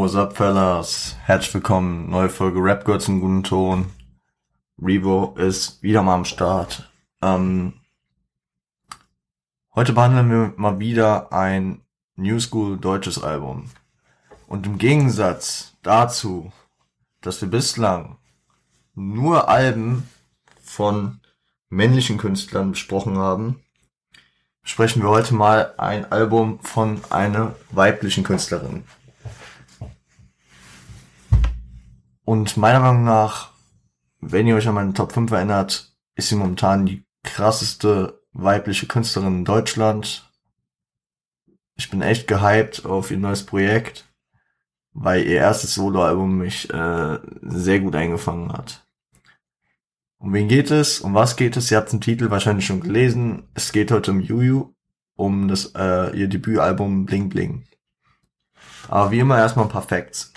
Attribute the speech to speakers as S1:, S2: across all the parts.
S1: What's up, fellas? Herzlich willkommen. Neue Folge Rap Girls im guten Ton. Revo ist wieder mal am Start. Ähm, heute behandeln wir mal wieder ein New School deutsches Album. Und im Gegensatz dazu, dass wir bislang nur Alben von männlichen Künstlern besprochen haben, sprechen wir heute mal ein Album von einer weiblichen Künstlerin. Und meiner Meinung nach, wenn ihr euch an meine Top 5 erinnert, ist sie momentan die krasseste weibliche Künstlerin in Deutschland. Ich bin echt gehypt auf ihr neues Projekt, weil ihr erstes Soloalbum mich äh, sehr gut eingefangen hat. Um wen geht es? Um was geht es? Ihr habt den Titel wahrscheinlich schon gelesen. Es geht heute um Juju, um das äh, ihr Debütalbum Bling Bling. Aber wie immer erstmal ein paar Facts.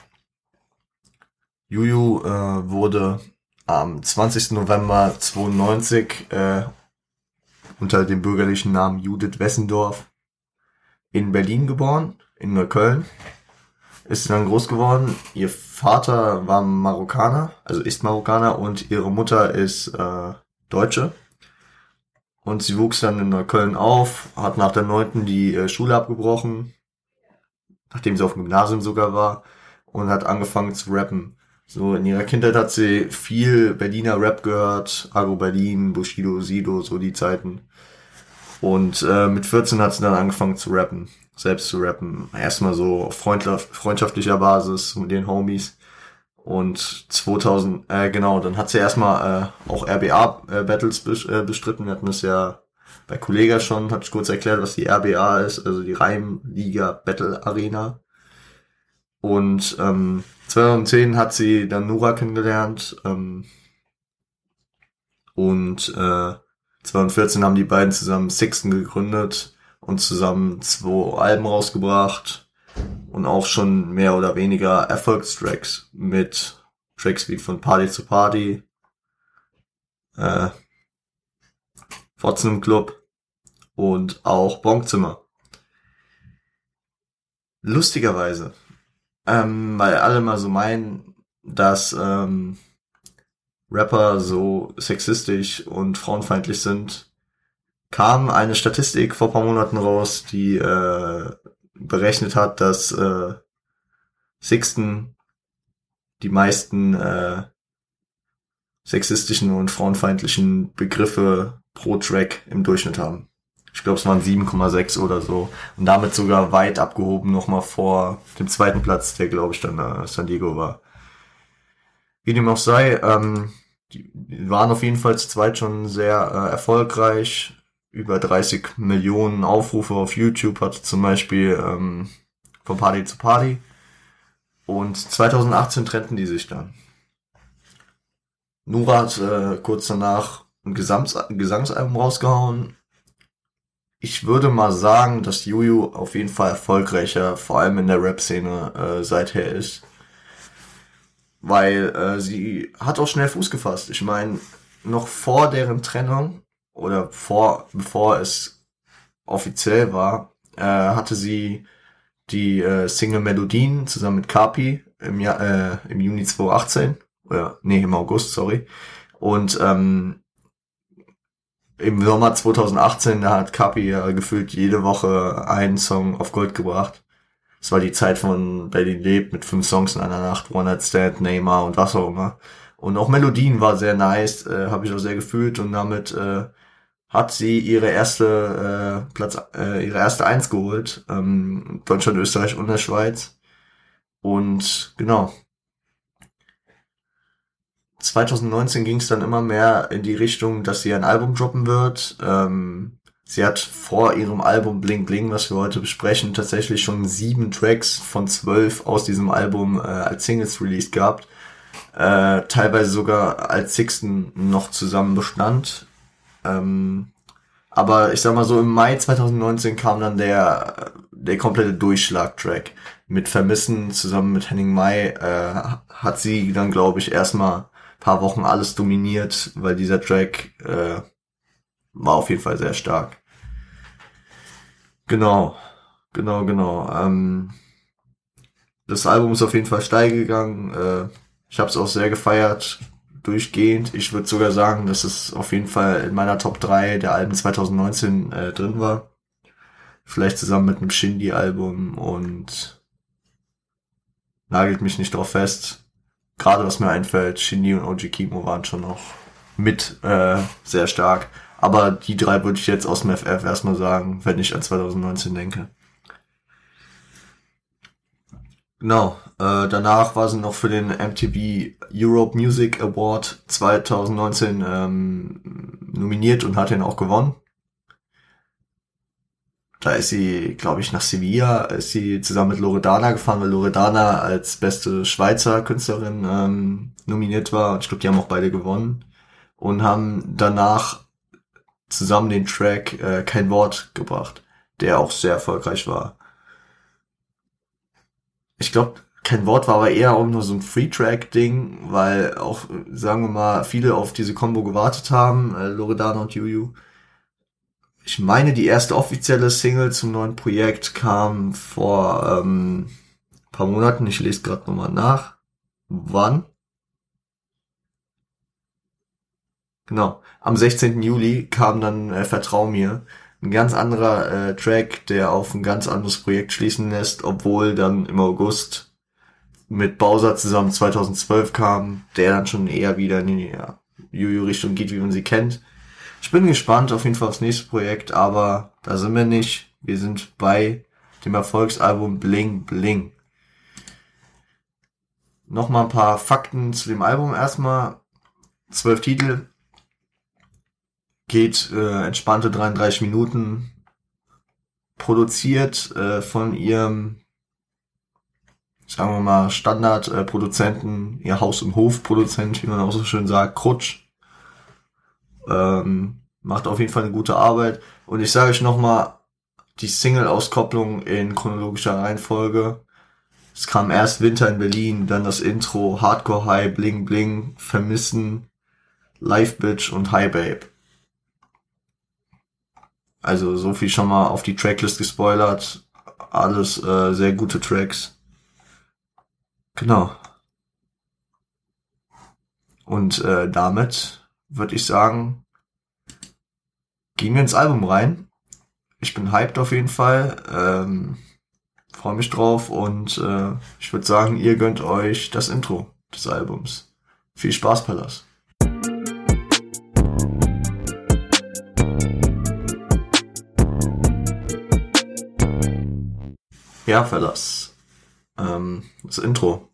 S1: Juju äh, wurde am 20. November 92 äh, unter dem bürgerlichen Namen Judith Wessendorf in Berlin geboren, in Neukölln. Ist dann groß geworden. Ihr Vater war Marokkaner, also ist Marokkaner und ihre Mutter ist äh, Deutsche. Und sie wuchs dann in Neukölln auf, hat nach der neunten die äh, Schule abgebrochen, nachdem sie auf dem Gymnasium sogar war, und hat angefangen zu rappen. So, in ihrer Kindheit hat sie viel Berliner Rap gehört, Agro Berlin, Bushido, Sido, so die Zeiten. Und äh, mit 14 hat sie dann angefangen zu rappen, selbst zu rappen. Erstmal so auf freundschaftlicher Basis mit den Homies. Und 2000, äh, genau, dann hat sie erstmal äh, auch RBA-Battles äh, bestritten. Wir hatten das ja bei Kollega schon, ich kurz erklärt, was die RBA ist, also die Reimliga Battle Arena. Und ähm, 2010 hat sie dann Nura kennengelernt. Ähm, und äh, 2014 haben die beiden zusammen Sixten gegründet und zusammen zwei Alben rausgebracht und auch schon mehr oder weniger Erfolgstracks mit Tracks wie von Party zu Party, äh, Fotzen im Club und auch Bonkzimmer. Lustigerweise ähm, weil alle mal so meinen, dass ähm, Rapper so sexistisch und frauenfeindlich sind, kam eine Statistik vor paar Monaten raus, die äh, berechnet hat, dass äh, Sixten die meisten äh, sexistischen und frauenfeindlichen Begriffe pro Track im Durchschnitt haben. Ich glaube, es waren 7,6 oder so. Und damit sogar weit abgehoben nochmal vor dem zweiten Platz, der glaube ich dann äh, San Diego war. Wie dem auch sei, ähm, die waren auf jeden Fall zu zweit schon sehr äh, erfolgreich. Über 30 Millionen Aufrufe auf YouTube hatte zum Beispiel ähm, von Party zu Party. Und 2018 trennten die sich dann. Nura hat äh, kurz danach ein Gesangs Gesangsalbum rausgehauen ich würde mal sagen, dass Juju auf jeden Fall erfolgreicher, vor allem in der Rap-Szene äh, seither ist. Weil äh, sie hat auch schnell Fuß gefasst. Ich meine, noch vor deren Trennung oder vor, bevor es offiziell war, äh, hatte sie die äh, Single Melodien zusammen mit Kapi im, Jahr, äh, im Juni 2018. Oder, nee, im August, sorry. Und ähm, im Sommer 2018, da hat Kapi ja gefühlt jede Woche einen Song auf Gold gebracht. Das war die Zeit von Berlin lebt mit fünf Songs in einer Nacht, One Night Stand, Neymar und was auch immer. Und auch Melodien war sehr nice, äh, habe ich auch sehr gefühlt und damit äh, hat sie ihre erste äh, Platz, äh, ihre erste Eins geholt. Ähm, Deutschland, Österreich und der Schweiz. Und genau, 2019 ging es dann immer mehr in die Richtung, dass sie ein Album droppen wird. Ähm, sie hat vor ihrem Album Bling Bling, was wir heute besprechen, tatsächlich schon sieben Tracks von zwölf aus diesem Album äh, als Singles released gehabt. Äh, teilweise sogar als Sixten noch zusammen bestand. Ähm, aber ich sag mal so, im Mai 2019 kam dann der, der komplette Durchschlag-Track. Mit Vermissen zusammen mit Henning Mai äh, hat sie dann, glaube ich, erstmal paar Wochen alles dominiert, weil dieser Track äh, war auf jeden Fall sehr stark. Genau, genau, genau. Ähm, das Album ist auf jeden Fall steil gegangen. Äh, ich habe es auch sehr gefeiert, durchgehend. Ich würde sogar sagen, dass es auf jeden Fall in meiner Top 3 der Alben 2019 äh, drin war. Vielleicht zusammen mit einem Shindy-Album und nagelt mich nicht drauf fest. Gerade was mir einfällt, Shindy und OG Kimo waren schon noch mit äh, sehr stark. Aber die drei würde ich jetzt aus dem FF erstmal sagen, wenn ich an 2019 denke. Genau. Äh, danach war sie noch für den MTV Europe Music Award 2019 ähm, nominiert und hat ihn auch gewonnen. Da ist sie, glaube ich, nach Sevilla, ist sie zusammen mit Loredana gefahren, weil Loredana als beste Schweizer Künstlerin ähm, nominiert war. Und ich glaube, die haben auch beide gewonnen. Und haben danach zusammen den Track äh, Kein Wort gebracht, der auch sehr erfolgreich war ich glaube, kein Wort war aber eher auch nur so ein Free-Track-Ding, weil auch, sagen wir mal, viele auf diese Combo gewartet haben, äh, Loredana und Juju. Ich meine, die erste offizielle Single zum neuen Projekt kam vor ähm, paar Monaten. Ich lese gerade nochmal nach. Wann? Genau. Am 16. Juli kam dann äh, Vertrau mir ein ganz anderer äh, Track, der auf ein ganz anderes Projekt schließen lässt, obwohl dann im August mit Bowser zusammen 2012 kam, der dann schon eher wieder in die ja, Juju-Richtung geht, wie man sie kennt. Ich bin gespannt auf jeden Fall aufs nächste Projekt, aber da sind wir nicht. Wir sind bei dem Erfolgsalbum Bling Bling. Nochmal ein paar Fakten zu dem Album erstmal. Zwölf Titel, geht äh, entspannte 33 Minuten, produziert äh, von ihrem, sagen wir mal, Standardproduzenten, äh, ihr Haus- und Hofproduzent, wie man auch so schön sagt, Krutsch. Ähm, macht auf jeden Fall eine gute Arbeit. Und ich sage euch nochmal, die Single-Auskopplung in chronologischer Reihenfolge. Es kam erst Winter in Berlin, dann das Intro, Hardcore High, Bling Bling, Vermissen, Live Bitch und High Babe. Also so viel schon mal auf die Tracklist gespoilert. Alles äh, sehr gute Tracks. Genau. Und äh, damit würde ich sagen, gehen wir ins Album rein. Ich bin hyped auf jeden Fall. Ähm, Freue mich drauf und äh, ich würde sagen, ihr gönnt euch das Intro des Albums. Viel Spaß, Pallas. Ja, Fellas. Ähm, das Intro.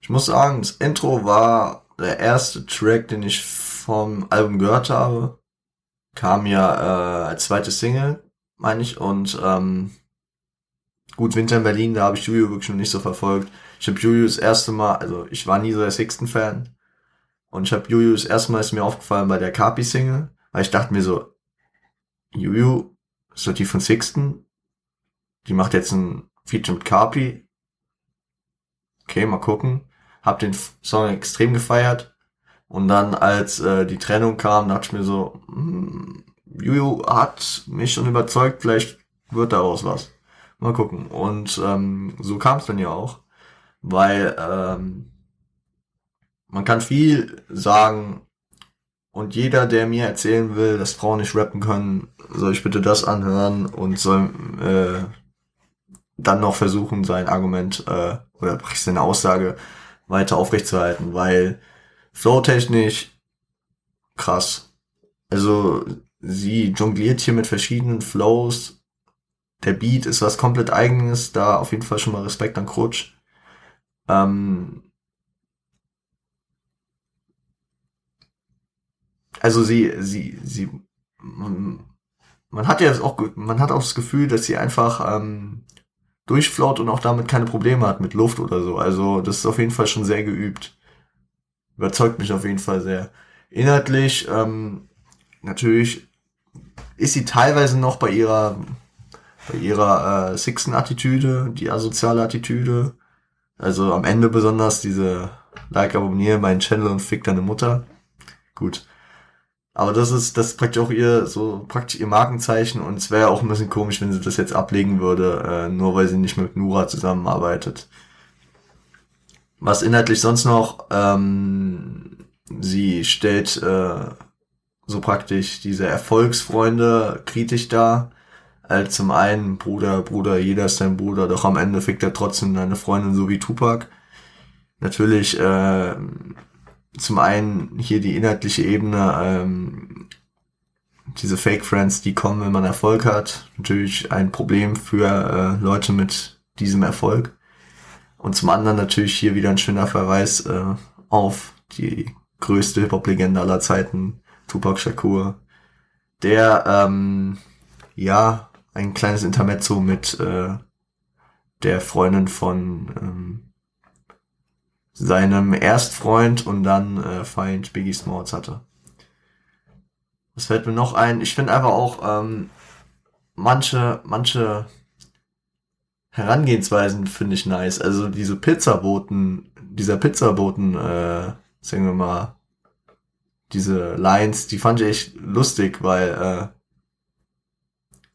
S1: Ich muss sagen, das Intro war der erste Track, den ich vom Album gehört habe. Kam ja äh, als zweite Single, meine ich. Und ähm, gut, Winter in Berlin, da habe ich Juju wirklich noch nicht so verfolgt. Ich habe Juju das erste Mal, also ich war nie so der Sixten-Fan. Und ich habe Juju das erste Mal ist mir aufgefallen bei der Carpi-Single, weil ich dachte mir so, Juju, ist doch die von Sixten? die macht jetzt ein Feature mit Carpi. Okay, mal gucken. Hab den Song extrem gefeiert. Und dann, als äh, die Trennung kam, dachte ich mir so, hm, Juju hat mich schon überzeugt, vielleicht wird daraus was. Mal gucken. Und ähm, so kam es dann ja auch. Weil ähm, man kann viel sagen und jeder, der mir erzählen will, dass Frauen nicht rappen können, soll ich bitte das anhören und soll äh, dann noch versuchen, sein Argument äh, oder seine Aussage weiter aufrechtzuerhalten, weil flowtechnisch krass. Also sie jongliert hier mit verschiedenen Flows. Der Beat ist was komplett eigenes, da auf jeden Fall schon mal Respekt an Krutsch. Ähm, also sie, sie, sie, man, man hat ja auch, man hat auch das Gefühl, dass sie einfach ähm, durchflaut und auch damit keine Probleme hat mit Luft oder so. Also das ist auf jeden Fall schon sehr geübt. Überzeugt mich auf jeden Fall sehr. Inhaltlich, ähm, natürlich ist sie teilweise noch bei ihrer bei ihrer äh, Sixten-Attitüde, die asoziale Attitüde. Also am Ende besonders diese Like, abonniere meinen Channel und fick deine Mutter. Gut. Aber das ist, das ist praktisch auch ihr, so praktisch ihr Markenzeichen und es wäre auch ein bisschen komisch, wenn sie das jetzt ablegen würde, äh, nur weil sie nicht mit Nura zusammenarbeitet. was inhaltlich sonst noch? Ähm, sie stellt äh, so praktisch diese Erfolgsfreunde kritisch dar. Als zum einen Bruder, Bruder, jeder ist dein Bruder, doch am Ende fickt er trotzdem deine Freundin so wie Tupac. Natürlich äh, zum einen hier die inhaltliche Ebene, ähm, diese Fake Friends, die kommen, wenn man Erfolg hat. Natürlich ein Problem für äh, Leute mit diesem Erfolg. Und zum anderen natürlich hier wieder ein schöner Verweis äh, auf die größte Hip-Hop-Legende aller Zeiten, Tupac Shakur, der ähm, ja ein kleines Intermezzo mit äh, der Freundin von ähm, seinem Erstfreund und dann äh, Feind Biggie Smalls hatte. Was fällt mir noch ein? Ich finde einfach auch ähm, manche, manche Herangehensweisen finde ich nice. Also diese Pizzaboten, dieser Pizzaboten, äh, sagen wir mal, diese Lines, die fand ich echt lustig, weil äh,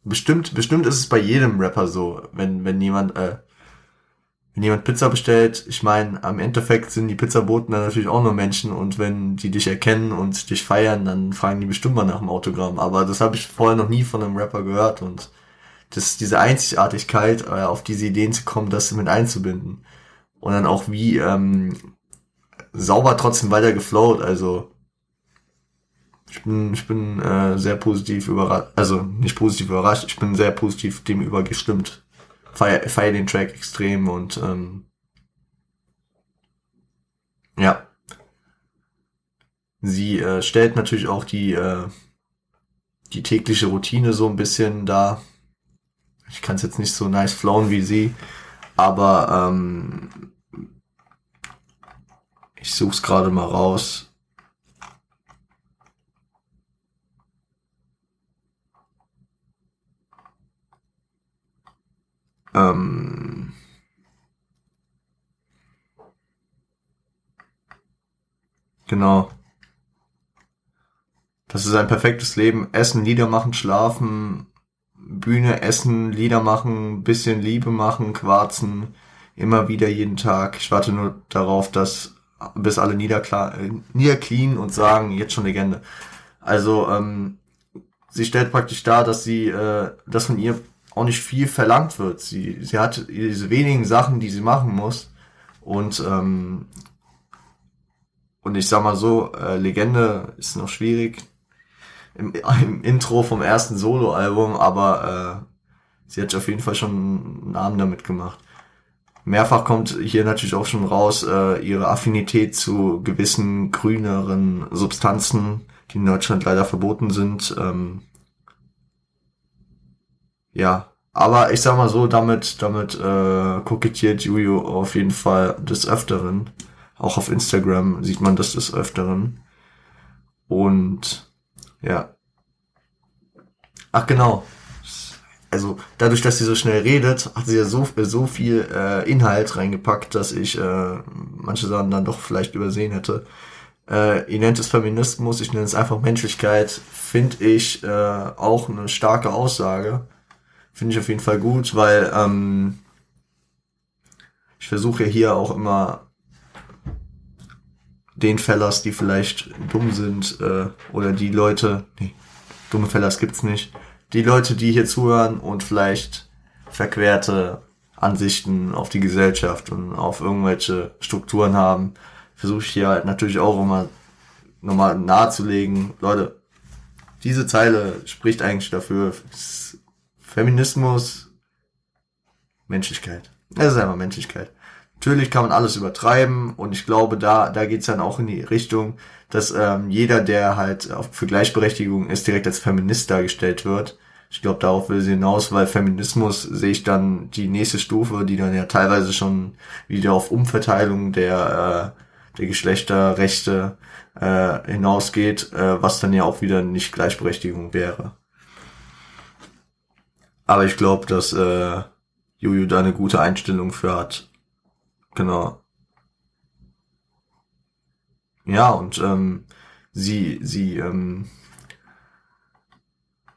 S1: bestimmt, bestimmt ist es bei jedem Rapper so, wenn, wenn jemand, äh, wenn jemand Pizza bestellt, ich meine, am Endeffekt sind die Pizzaboten dann natürlich auch nur Menschen und wenn die dich erkennen und dich feiern, dann fragen die bestimmt mal nach dem Autogramm. Aber das habe ich vorher noch nie von einem Rapper gehört und das, diese Einzigartigkeit, äh, auf diese Ideen zu kommen, das mit einzubinden. Und dann auch wie ähm, sauber trotzdem weiter geflowt. Also ich bin, ich bin äh, sehr positiv überrascht, also nicht positiv überrascht, ich bin sehr positiv dem übergestimmt. Feier, feier den Track extrem und ähm, ja. Sie äh, stellt natürlich auch die, äh, die tägliche Routine so ein bisschen da ich kann es jetzt nicht so nice flown wie sie, aber ähm, ich suche es gerade mal raus. Ähm, genau. Das ist ein perfektes Leben. Essen, Lieder machen, schlafen, Bühne, Essen, Lieder machen, bisschen Liebe machen, quarzen, immer wieder jeden Tag. Ich warte nur darauf, dass bis alle niederklar, äh, und sagen, jetzt schon Legende. Also ähm, sie stellt praktisch dar, dass sie, äh, dass von ihr auch nicht viel verlangt wird. Sie, sie hat diese wenigen Sachen, die sie machen muss. Und ähm, und ich sag mal so, äh, Legende ist noch schwierig im, im Intro vom ersten Soloalbum, aber äh, sie hat auf jeden Fall schon einen Namen damit gemacht. Mehrfach kommt hier natürlich auch schon raus äh, ihre Affinität zu gewissen grüneren Substanzen, die in Deutschland leider verboten sind. Ähm, ja, aber ich sag mal so, damit, damit äh, kokettiert Juju auf jeden Fall des Öfteren. Auch auf Instagram sieht man das des Öfteren. Und ja. Ach genau. Also dadurch, dass sie so schnell redet, hat sie ja so, so viel äh, Inhalt reingepackt, dass ich äh, manche Sachen dann doch vielleicht übersehen hätte. Äh, ihr nennt es Feminismus, ich nenne es einfach Menschlichkeit. Finde ich äh, auch eine starke Aussage. Finde ich auf jeden Fall gut, weil ähm, ich versuche ja hier auch immer den Fellers, die vielleicht dumm sind, äh, oder die Leute, nee, dumme Fellers gibt's nicht, die Leute, die hier zuhören und vielleicht verquerte Ansichten auf die Gesellschaft und auf irgendwelche Strukturen haben, versuche ich hier halt natürlich auch immer nochmal nahezulegen, Leute, diese Zeile spricht eigentlich dafür, Feminismus, Menschlichkeit. Es ist einfach Menschlichkeit. Natürlich kann man alles übertreiben und ich glaube, da, da geht's dann auch in die Richtung, dass ähm, jeder, der halt für Gleichberechtigung ist, direkt als Feminist dargestellt wird. Ich glaube, darauf will sie hinaus, weil Feminismus sehe ich dann die nächste Stufe, die dann ja teilweise schon wieder auf Umverteilung der, äh, der Geschlechterrechte äh, hinausgeht, äh, was dann ja auch wieder nicht Gleichberechtigung wäre. Aber ich glaube, dass äh, Juju da eine gute Einstellung für hat Genau. Ja, und ähm, sie, sie, ähm,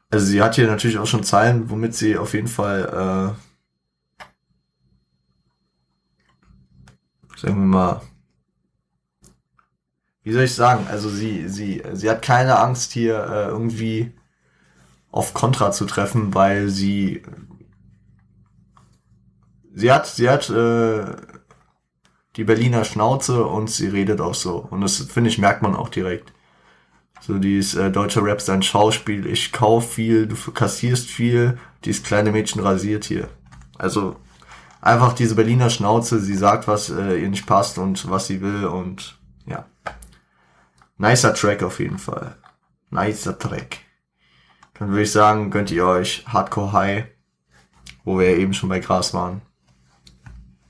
S1: also sie hat hier natürlich auch schon Zeilen, womit sie auf jeden Fall sagen wir mal, wie soll ich sagen, also sie, sie, sie hat keine Angst hier äh, irgendwie auf Kontra zu treffen, weil sie sie hat, sie hat äh, die Berliner Schnauze und sie redet auch so. Und das, finde ich, merkt man auch direkt. So, dieses äh, deutsche Rap ist ein Schauspiel, ich kauf viel, du kassierst viel, dieses kleine Mädchen rasiert hier. Also einfach diese Berliner Schnauze, sie sagt, was äh, ihr nicht passt und was sie will und ja. Nicer Track auf jeden Fall. Nicer Track. Dann würde ich sagen, gönnt ihr euch Hardcore High, wo wir ja eben schon bei Gras waren.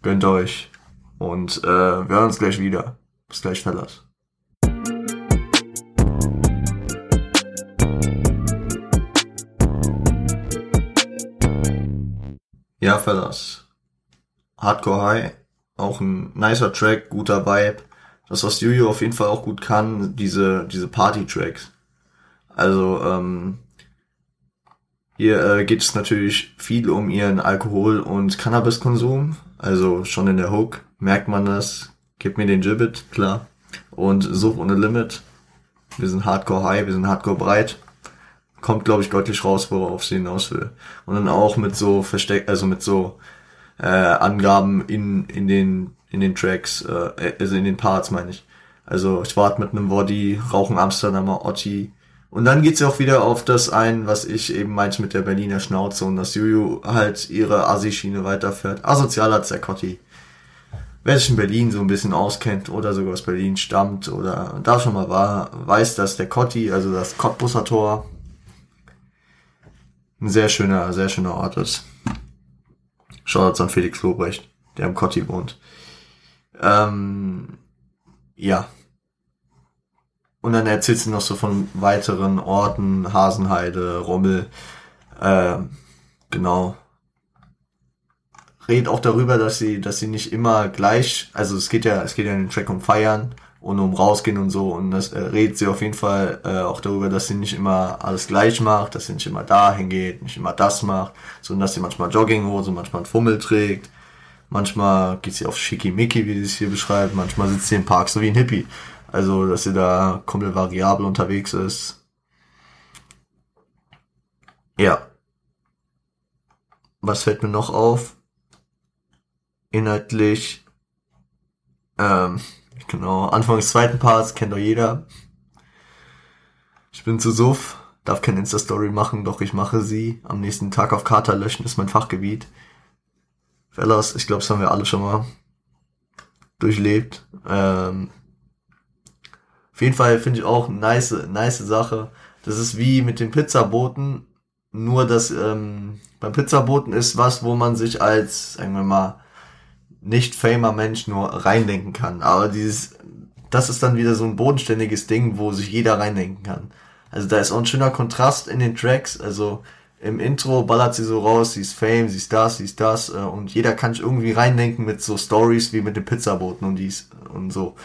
S1: Gönnt euch. Und äh, wir hören uns gleich wieder. Bis gleich, Fellas. Ja, Fellas. Hardcore High. Auch ein nicer Track, guter Vibe. Das, was Juju auf jeden Fall auch gut kann, diese, diese Party-Tracks. Also, ähm, hier äh, geht es natürlich viel um ihren Alkohol- und Cannabiskonsum. Also schon in der Hook merkt man das. Gib mir den Gibbet, klar. Und Such ohne Limit. Wir sind Hardcore High, wir sind Hardcore breit. Kommt, glaube ich, deutlich raus, worauf sie hinaus will. Und dann auch mit so Versteck, also mit so äh, Angaben in, in den in den Tracks, äh, also in den Parts meine ich. Also ich warte mit einem Body, rauchen Amsterdamer Otti, und dann geht's ja auch wieder auf das ein, was ich eben meinte mit der Berliner Schnauze und dass Juju halt ihre Assi-Schiene weiterfährt. Asozialer Zerkotti. Wer sich in Berlin so ein bisschen auskennt oder sogar aus Berlin stammt oder da schon mal war, weiß, dass der Kotti, also das Cottbusser Tor, ein sehr schöner, sehr schöner Ort ist. Schaut an Felix Lobrecht, der im Kotti wohnt. Ähm, ja, und dann erzählt sie noch so von weiteren Orten, Hasenheide, Rommel, äh, genau. Redet auch darüber, dass sie, dass sie nicht immer gleich, also es geht ja, es geht ja in den Track um Feiern und um rausgehen und so und das äh, redet sie auf jeden Fall äh, auch darüber, dass sie nicht immer alles gleich macht, dass sie nicht immer dahin geht, nicht immer das macht, sondern dass sie manchmal Jogginghose, manchmal einen Fummel trägt, manchmal geht sie auf Schickimicki, wie sie es hier beschreibt, manchmal sitzt sie im Park so wie ein Hippie. Also, dass sie da komplett variabel unterwegs ist. Ja. Was fällt mir noch auf? Inhaltlich. Ähm, genau, Anfang des zweiten Parts kennt doch jeder. Ich bin zu Suff, darf kein Insta-Story machen, doch ich mache sie. Am nächsten Tag auf Kater löschen ist mein Fachgebiet. Fellas, ich glaube, das haben wir alle schon mal durchlebt. Ähm, auf jeden Fall finde ich auch eine nice, nice Sache. Das ist wie mit den Pizzaboten, nur dass ähm, beim Pizzaboten ist was, wo man sich als, sagen wir mal, nicht famer Mensch nur reindenken kann. Aber dieses, das ist dann wieder so ein bodenständiges Ding, wo sich jeder reindenken kann. Also da ist auch ein schöner Kontrast in den Tracks. Also im Intro ballert sie so raus, sie ist Fame, sie ist das, sie ist das. Äh, und jeder kann sich irgendwie reindenken mit so Stories wie mit den Pizzaboten und dies und so.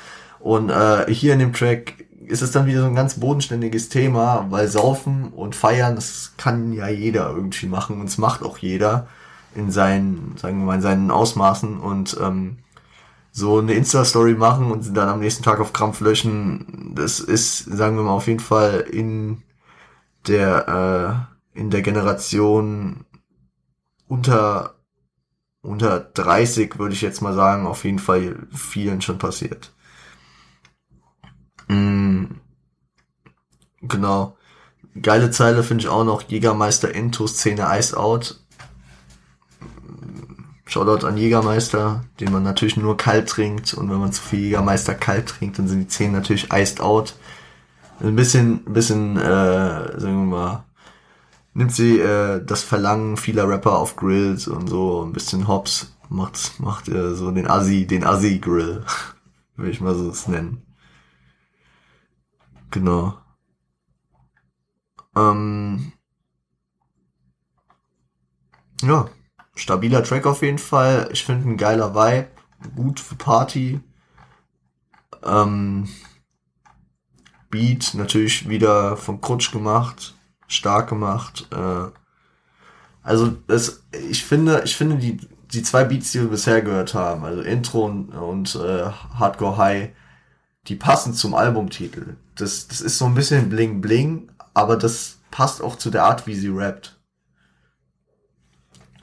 S1: Und äh, hier in dem Track ist es dann wieder so ein ganz bodenständiges Thema, weil Saufen und Feiern, das kann ja jeder irgendwie machen und es macht auch jeder in seinen, sagen wir mal, in seinen Ausmaßen und ähm, so eine Insta-Story machen und dann am nächsten Tag auf Krampf löschen, das ist, sagen wir mal, auf jeden Fall in der, äh, in der Generation unter, unter 30, würde ich jetzt mal sagen, auf jeden Fall vielen schon passiert. Mm, genau. Geile Zeile finde ich auch noch. Jägermeister Into Szene Ice Out. Shoutout an Jägermeister, den man natürlich nur kalt trinkt. Und wenn man zu viel Jägermeister kalt trinkt, dann sind die Zähne natürlich iced out. Ein bisschen, bisschen, äh, sagen wir mal, nimmt sie äh, das Verlangen vieler Rapper auf Grills und so ein bisschen Hops, macht, macht äh, so den Assi, den Assi-Grill, würde ich mal so es nennen. Genau. Ähm, ja, stabiler Track auf jeden Fall. Ich finde ein geiler Vibe, gut für Party. Ähm, Beat natürlich wieder von Krutsch gemacht, stark gemacht. Äh, also das, ich finde, ich finde die die zwei Beats, die wir bisher gehört haben, also Intro und, und äh, Hardcore High, die passen zum Albumtitel. Das, das ist so ein bisschen Bling Bling, aber das passt auch zu der Art, wie sie rappt.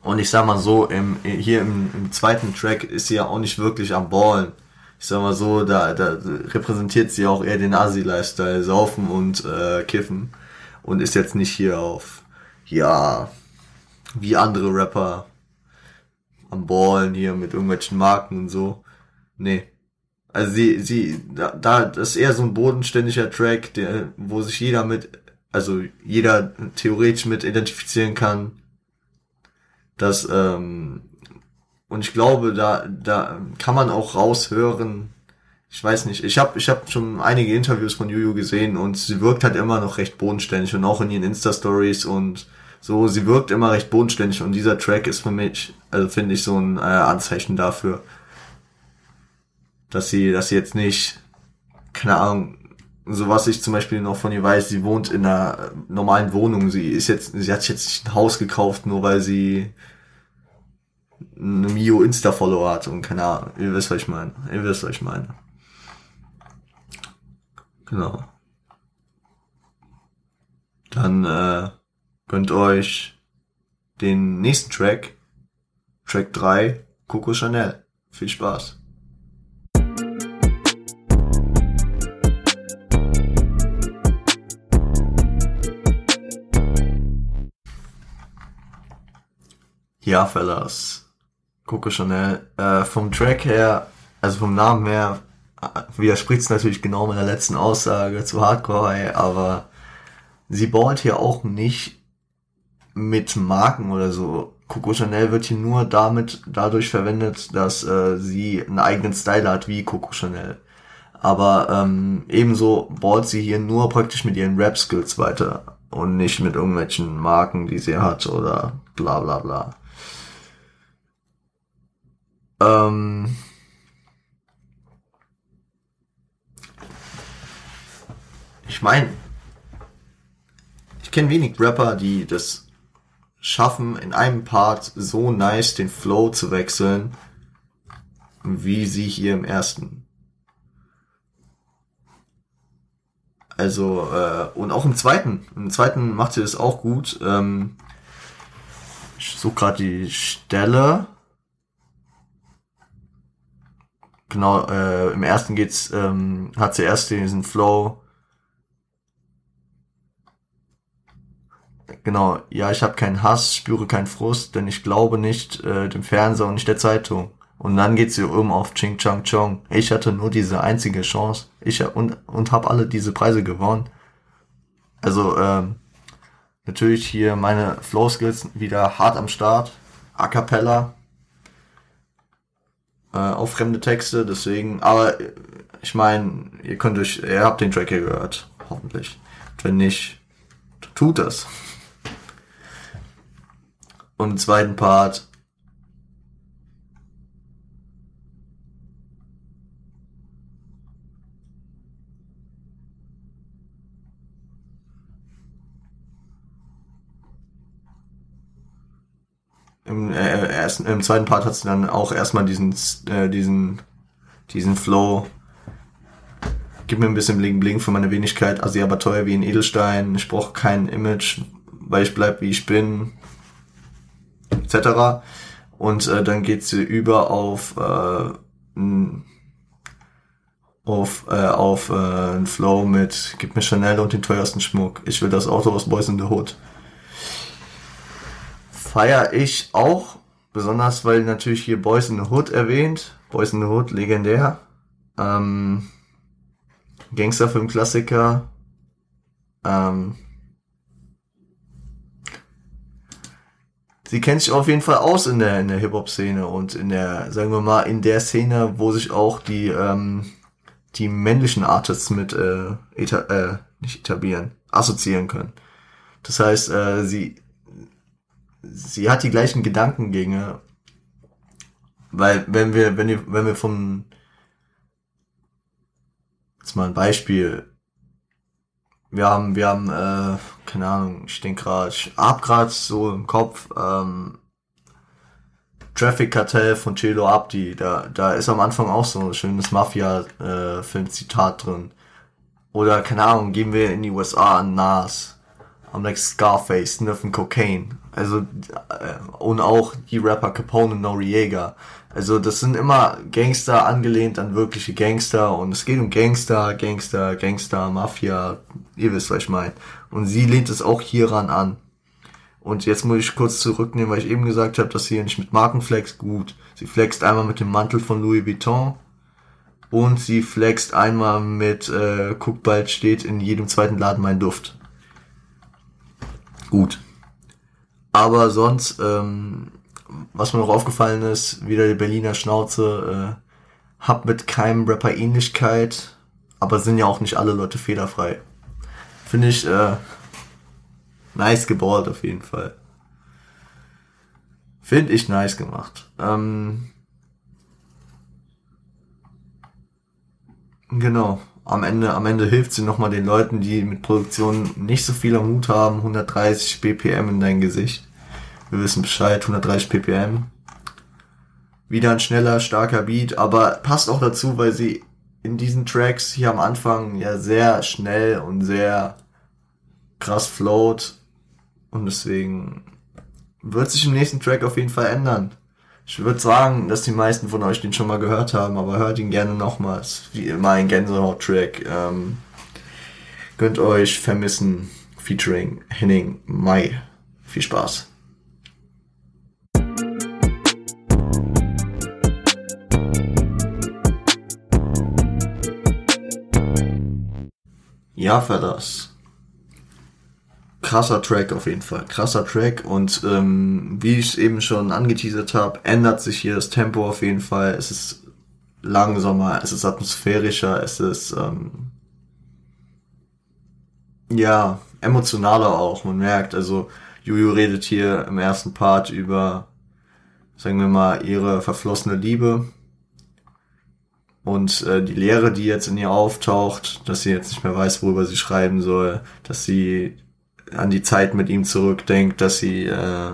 S1: Und ich sag mal so, im, hier im, im zweiten Track ist sie ja auch nicht wirklich am Ballen. Ich sag mal so, da, da repräsentiert sie auch eher den Asi-Lifestyle, saufen und äh, kiffen. Und ist jetzt nicht hier auf, ja, wie andere Rapper am Ballen hier mit irgendwelchen Marken und so. Nee. Also sie, sie, da, da das ist eher so ein bodenständiger Track, der, wo sich jeder mit, also jeder theoretisch mit identifizieren kann. Das, ähm, und ich glaube, da, da kann man auch raushören, ich weiß nicht, ich habe ich hab schon einige Interviews von Juju gesehen und sie wirkt halt immer noch recht bodenständig und auch in ihren Insta-Stories und so, sie wirkt immer recht bodenständig und dieser Track ist für mich, also finde ich so ein äh, Anzeichen dafür, dass sie, dass sie jetzt nicht, keine Ahnung, so was ich zum Beispiel noch von ihr weiß, sie wohnt in einer normalen Wohnung, sie ist jetzt, sie hat jetzt nicht ein Haus gekauft, nur weil sie eine Mio Insta-Follower hat und keine Ahnung, ihr wisst, was ich meine, ihr wisst, was ich meine. Genau. Dann, äh, gönnt euch den nächsten Track, Track 3, Coco Chanel. Viel Spaß. Ja, Fellas. Coco Chanel. Äh, vom Track her, also vom Namen her, äh, widerspricht es natürlich genau meiner letzten Aussage zu Hardcore, aber sie baut hier auch nicht mit Marken oder so. Coco Chanel wird hier nur damit dadurch verwendet, dass äh, sie einen eigenen Style hat wie Coco Chanel. Aber ähm, ebenso baut sie hier nur praktisch mit ihren Rap-Skills weiter und nicht mit irgendwelchen Marken, die sie hat oder bla bla bla. Ähm ich meine, ich kenne wenig Rapper, die das schaffen, in einem Part so nice den Flow zu wechseln, wie sie hier im ersten. Also, äh, und auch im zweiten. Im zweiten macht sie das auch gut. Ähm, ich suche gerade die Stelle. Genau, äh, im ersten geht's, ähm, hat sie erst diesen Flow Genau, ja, ich habe keinen Hass, spüre keinen Frust, denn ich glaube nicht äh, dem Fernseher und nicht der Zeitung. Und dann geht sie um auf Ching Chang Chong. Ich hatte nur diese einzige Chance. Ich und und habe alle diese Preise gewonnen. Also ähm, natürlich hier meine Flow Skills wieder hart am Start, a cappella, äh, auf fremde Texte. Deswegen, aber äh, ich meine, ihr könnt euch, ihr habt den Track hier gehört, hoffentlich. Wenn nicht, tut das. Und im zweiten Part im, äh, ersten, im zweiten Part hat sie dann auch erstmal diesen, äh, diesen, diesen Flow. Gib mir ein bisschen Bling Bling für meine Wenigkeit, also aber teuer wie ein Edelstein. Ich brauche kein Image, weil ich bleib wie ich bin etc. Und äh, dann geht sie über auf äh, auf äh, auf äh, einen Flow mit Gib mir Chanel und den teuersten Schmuck. Ich will das Auto aus Boys in the Hood. Feier ich auch, besonders weil natürlich hier Boys in the Hood erwähnt. Boys in the Hood, legendär. Ähm, Gangsterfilm-Klassiker. Ähm, sie kennt sich auf jeden Fall aus in der, in der Hip-Hop-Szene und in der, sagen wir mal, in der Szene, wo sich auch die, ähm, die männlichen Artists mit äh, äh, nicht etablieren, assoziieren können. Das heißt, äh, sie, sie hat die gleichen Gedankengänge, weil wenn wir, wenn wir, wenn wir vom, jetzt mal ein Beispiel, wir haben, wir haben, äh, keine Ahnung, ich denke gerade, ich hab gerade so im Kopf, ähm, Traffic Cartel von Celo Abdi, da, da ist am Anfang auch so ein schönes Mafia-Film-Zitat drin. Oder, keine Ahnung, gehen wir in die USA an Nas. Am like Scarface, Sniffing Cocaine. Also, äh, und auch die Rapper Capone und Noriega. Also, das sind immer Gangster angelehnt an wirkliche Gangster und es geht um Gangster, Gangster, Gangster, Mafia. Ihr wisst, was ich meine. Und sie lehnt es auch hieran an. Und jetzt muss ich kurz zurücknehmen, weil ich eben gesagt habe, dass sie ja nicht mit Markenflex gut. Sie flext einmal mit dem Mantel von Louis Vuitton und sie flext einmal mit äh, guck bald steht in jedem zweiten Laden mein Duft. Gut. Aber sonst, ähm, was mir noch aufgefallen ist, wieder die Berliner Schnauze, äh, hab mit keinem Rapper Ähnlichkeit, aber sind ja auch nicht alle Leute fehlerfrei. Finde ich, äh, nice geballt auf jeden Fall. Finde ich nice gemacht. Ähm, genau. Am Ende, am Ende hilft sie nochmal den Leuten, die mit Produktion nicht so viel am Hut haben. 130 BPM in dein Gesicht. Wir wissen Bescheid, 130 BPM. Wieder ein schneller, starker Beat, aber passt auch dazu, weil sie in diesen Tracks hier am Anfang ja sehr schnell und sehr krass float und deswegen wird sich im nächsten Track auf jeden Fall ändern. Ich würde sagen, dass die meisten von euch den schon mal gehört haben, aber hört ihn gerne nochmals. Wie immer ein Gänsehaut-Track. Ähm, könnt euch vermissen. Featuring Henning Mai. Viel Spaß. Ja, Fellas krasser Track auf jeden Fall. Krasser Track und ähm, wie ich eben schon angeteasert habe, ändert sich hier das Tempo auf jeden Fall. Es ist langsamer, es ist atmosphärischer, es ist ähm, ja emotionaler auch. Man merkt, also Juju redet hier im ersten Part über, sagen wir mal, ihre verflossene Liebe und äh, die Lehre, die jetzt in ihr auftaucht, dass sie jetzt nicht mehr weiß, worüber sie schreiben soll, dass sie an die Zeit mit ihm zurückdenkt, dass sie äh,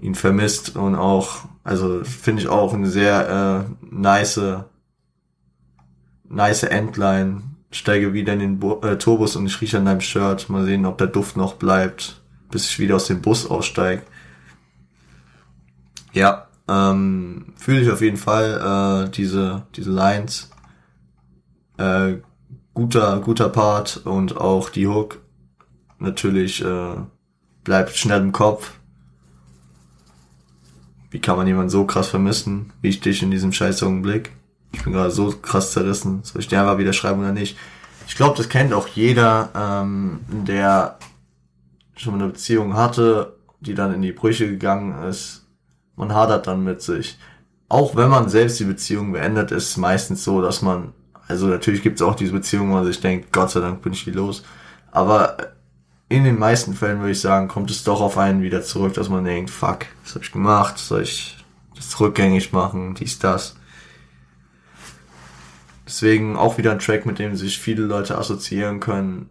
S1: ihn vermisst und auch, also finde ich auch eine sehr äh, nice, nice Endline. Steige wieder in den Bo äh, Turbus und ich rieche an deinem Shirt. Mal sehen, ob der Duft noch bleibt, bis ich wieder aus dem Bus aussteige. Ja, ähm, fühle ich auf jeden Fall äh, diese diese Lines. Äh, guter guter Part und auch die Hook natürlich äh, bleibt schnell im Kopf. Wie kann man jemanden so krass vermissen, wie ich dich in diesem scheiß Augenblick? Ich bin gerade so krass zerrissen. Soll ich dir einfach wieder schreiben oder nicht? Ich glaube, das kennt auch jeder, ähm, der schon eine Beziehung hatte, die dann in die Brüche gegangen ist. Man hadert dann mit sich. Auch wenn man selbst die Beziehung beendet, ist es meistens so, dass man, also natürlich gibt es auch diese Beziehungen, wo man sich denkt, Gott sei Dank bin ich die los. Aber in den meisten Fällen würde ich sagen, kommt es doch auf einen wieder zurück, dass man denkt, fuck, was habe ich gemacht? Soll ich das rückgängig machen? Dies, das. Deswegen auch wieder ein Track, mit dem sich viele Leute assoziieren können.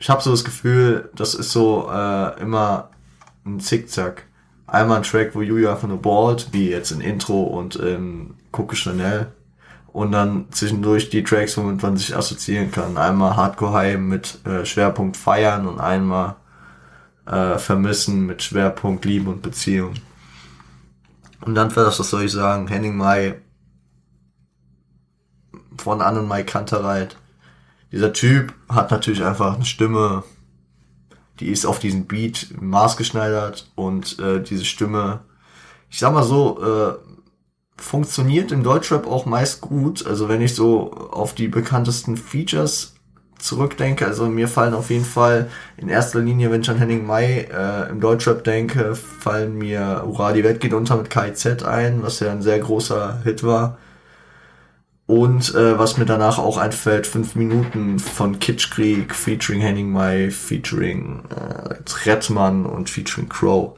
S1: Ich habe so das Gefühl, das ist so äh, immer ein Zickzack. Einmal ein Track, wo Julia einfach nur ballt, wie jetzt in Intro und in Coco Chanel und dann zwischendurch die Tracks, womit man sich assoziieren kann. Einmal Hardcore High mit äh, Schwerpunkt Feiern und einmal äh, Vermissen mit Schwerpunkt Liebe und Beziehung. Und dann für das, was soll ich sagen, Henning Mai von Annen Mai Kantereit. Dieser Typ hat natürlich einfach eine Stimme, die ist auf diesen Beat maßgeschneidert und äh, diese Stimme, ich sag mal so, äh, funktioniert im Deutschrap auch meist gut. Also wenn ich so auf die bekanntesten Features zurückdenke, also mir fallen auf jeden Fall in erster Linie, wenn ich an Henning Mai äh, im Deutschrap denke, fallen mir Ura, die Welt geht unter mit KIZ ein, was ja ein sehr großer Hit war. Und äh, was mir danach auch einfällt, fünf Minuten von Kitschkrieg featuring Henning Mai, featuring äh, Trettmann und featuring Crow.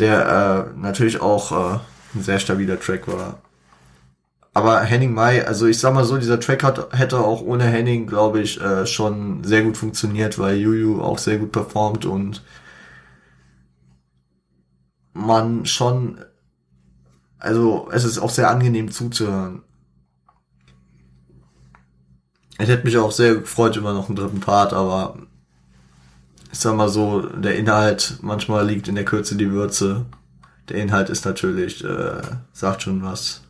S1: Der äh, natürlich auch äh, ein sehr stabiler Track war. Aber Henning Mai, also ich sag mal so, dieser Track hat, hätte auch ohne Henning, glaube ich, äh, schon sehr gut funktioniert, weil Juju auch sehr gut performt und man schon also es ist auch sehr angenehm zuzuhören. Ich hätte mich auch sehr gefreut über noch einen dritten Part, aber ich sag mal so, der Inhalt manchmal liegt in der Kürze die Würze. Der Inhalt ist natürlich, äh, sagt schon was,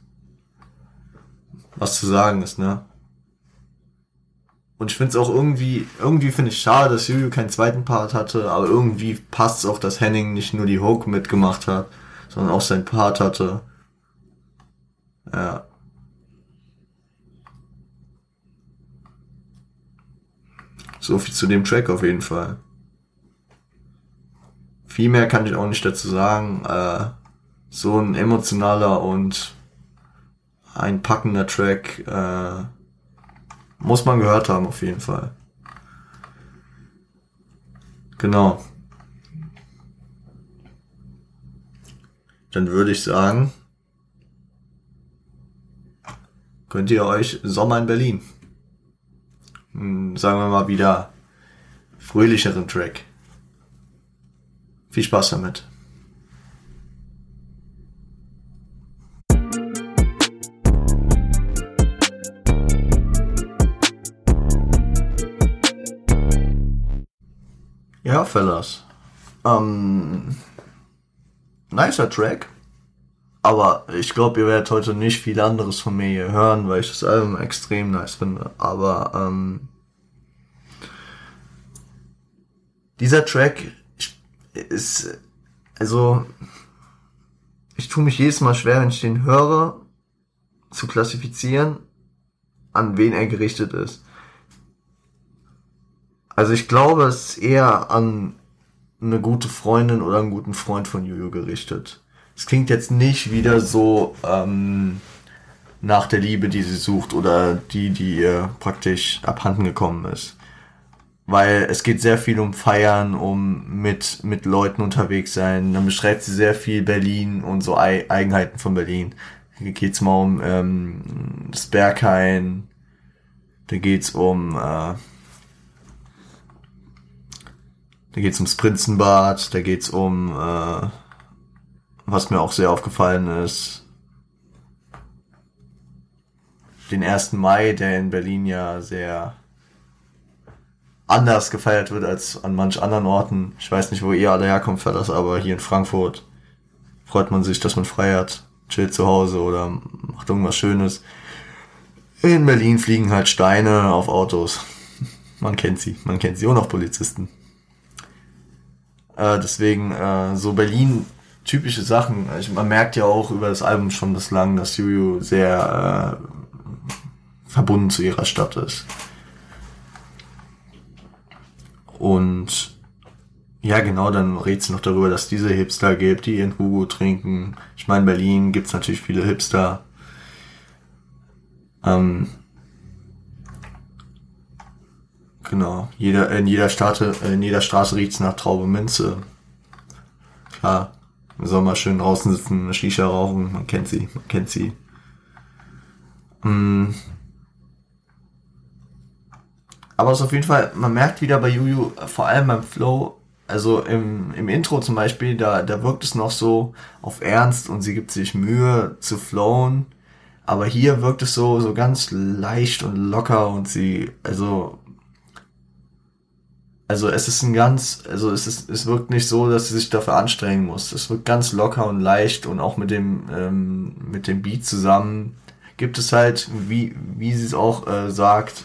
S1: was zu sagen ist, ne? Und ich finde es auch irgendwie, irgendwie finde ich schade, dass Juju keinen zweiten Part hatte, aber irgendwie passt es auch, dass Henning nicht nur die Hook mitgemacht hat, sondern auch sein Part hatte. Ja. So viel zu dem Track auf jeden Fall. Viel mehr kann ich auch nicht dazu sagen. Äh, so ein emotionaler und ein packender Track. Äh, muss man gehört haben, auf jeden Fall. Genau. Dann würde ich sagen, könnt ihr euch Sommer in Berlin, hm, sagen wir mal wieder, fröhlicheren Track. Viel Spaß damit. Ja, Fellas. Ähm, nicer Track. Aber ich glaube, ihr werdet heute nicht viel anderes von mir hier hören, weil ich das Album extrem nice finde. Aber ähm, dieser Track ist, also ich tue mich jedes Mal schwer, wenn ich den höre, zu klassifizieren, an wen er gerichtet ist. Also ich glaube, es ist eher an eine gute Freundin oder einen guten Freund von Juju gerichtet. Es klingt jetzt nicht wieder so ähm, nach der Liebe, die sie sucht oder die, die ihr praktisch abhanden gekommen ist. Weil es geht sehr viel um Feiern, um mit, mit Leuten unterwegs sein. Dann beschreibt sie sehr viel Berlin und so Eigenheiten von Berlin. Hier geht's mal um ähm, das Berghain. Da geht's um äh, da geht's ums Prinzenbad, da geht's um, äh, was mir auch sehr aufgefallen ist, den 1. Mai, der in Berlin ja sehr anders gefeiert wird als an manch anderen Orten. Ich weiß nicht, wo ihr alle herkommt für das, aber hier in Frankfurt freut man sich, dass man frei hat, chillt zu Hause oder macht irgendwas Schönes. In Berlin fliegen halt Steine auf Autos. Man kennt sie, man kennt sie auch Polizisten. Äh, deswegen äh, so Berlin typische Sachen. Ich, man merkt ja auch über das Album schon bislang, dass Juju sehr äh, verbunden zu ihrer Stadt ist. Und ja, genau, dann redet sie noch darüber, dass diese Hipster gibt, die ihren Hugo trinken. Ich meine, in Berlin gibt's natürlich viele Hipster. Ähm, Genau. Jeder, in jeder Straße, in jeder Straße riecht's nach Traube Minze. Klar. Im Sommer schön draußen sitzen, Shisha rauchen, man kennt sie, man kennt sie. Mm. Aber es ist auf jeden Fall, man merkt wieder bei Juju, vor allem beim Flow, also im, im Intro zum Beispiel, da, da wirkt es noch so auf Ernst und sie gibt sich Mühe zu flowen. Aber hier wirkt es so, so ganz leicht und locker und sie, also also es ist ein ganz, also es ist, es wirkt nicht so, dass sie sich dafür anstrengen muss. Es wirkt ganz locker und leicht und auch mit dem, ähm, mit dem Beat zusammen gibt es halt, wie, wie sie es auch äh, sagt,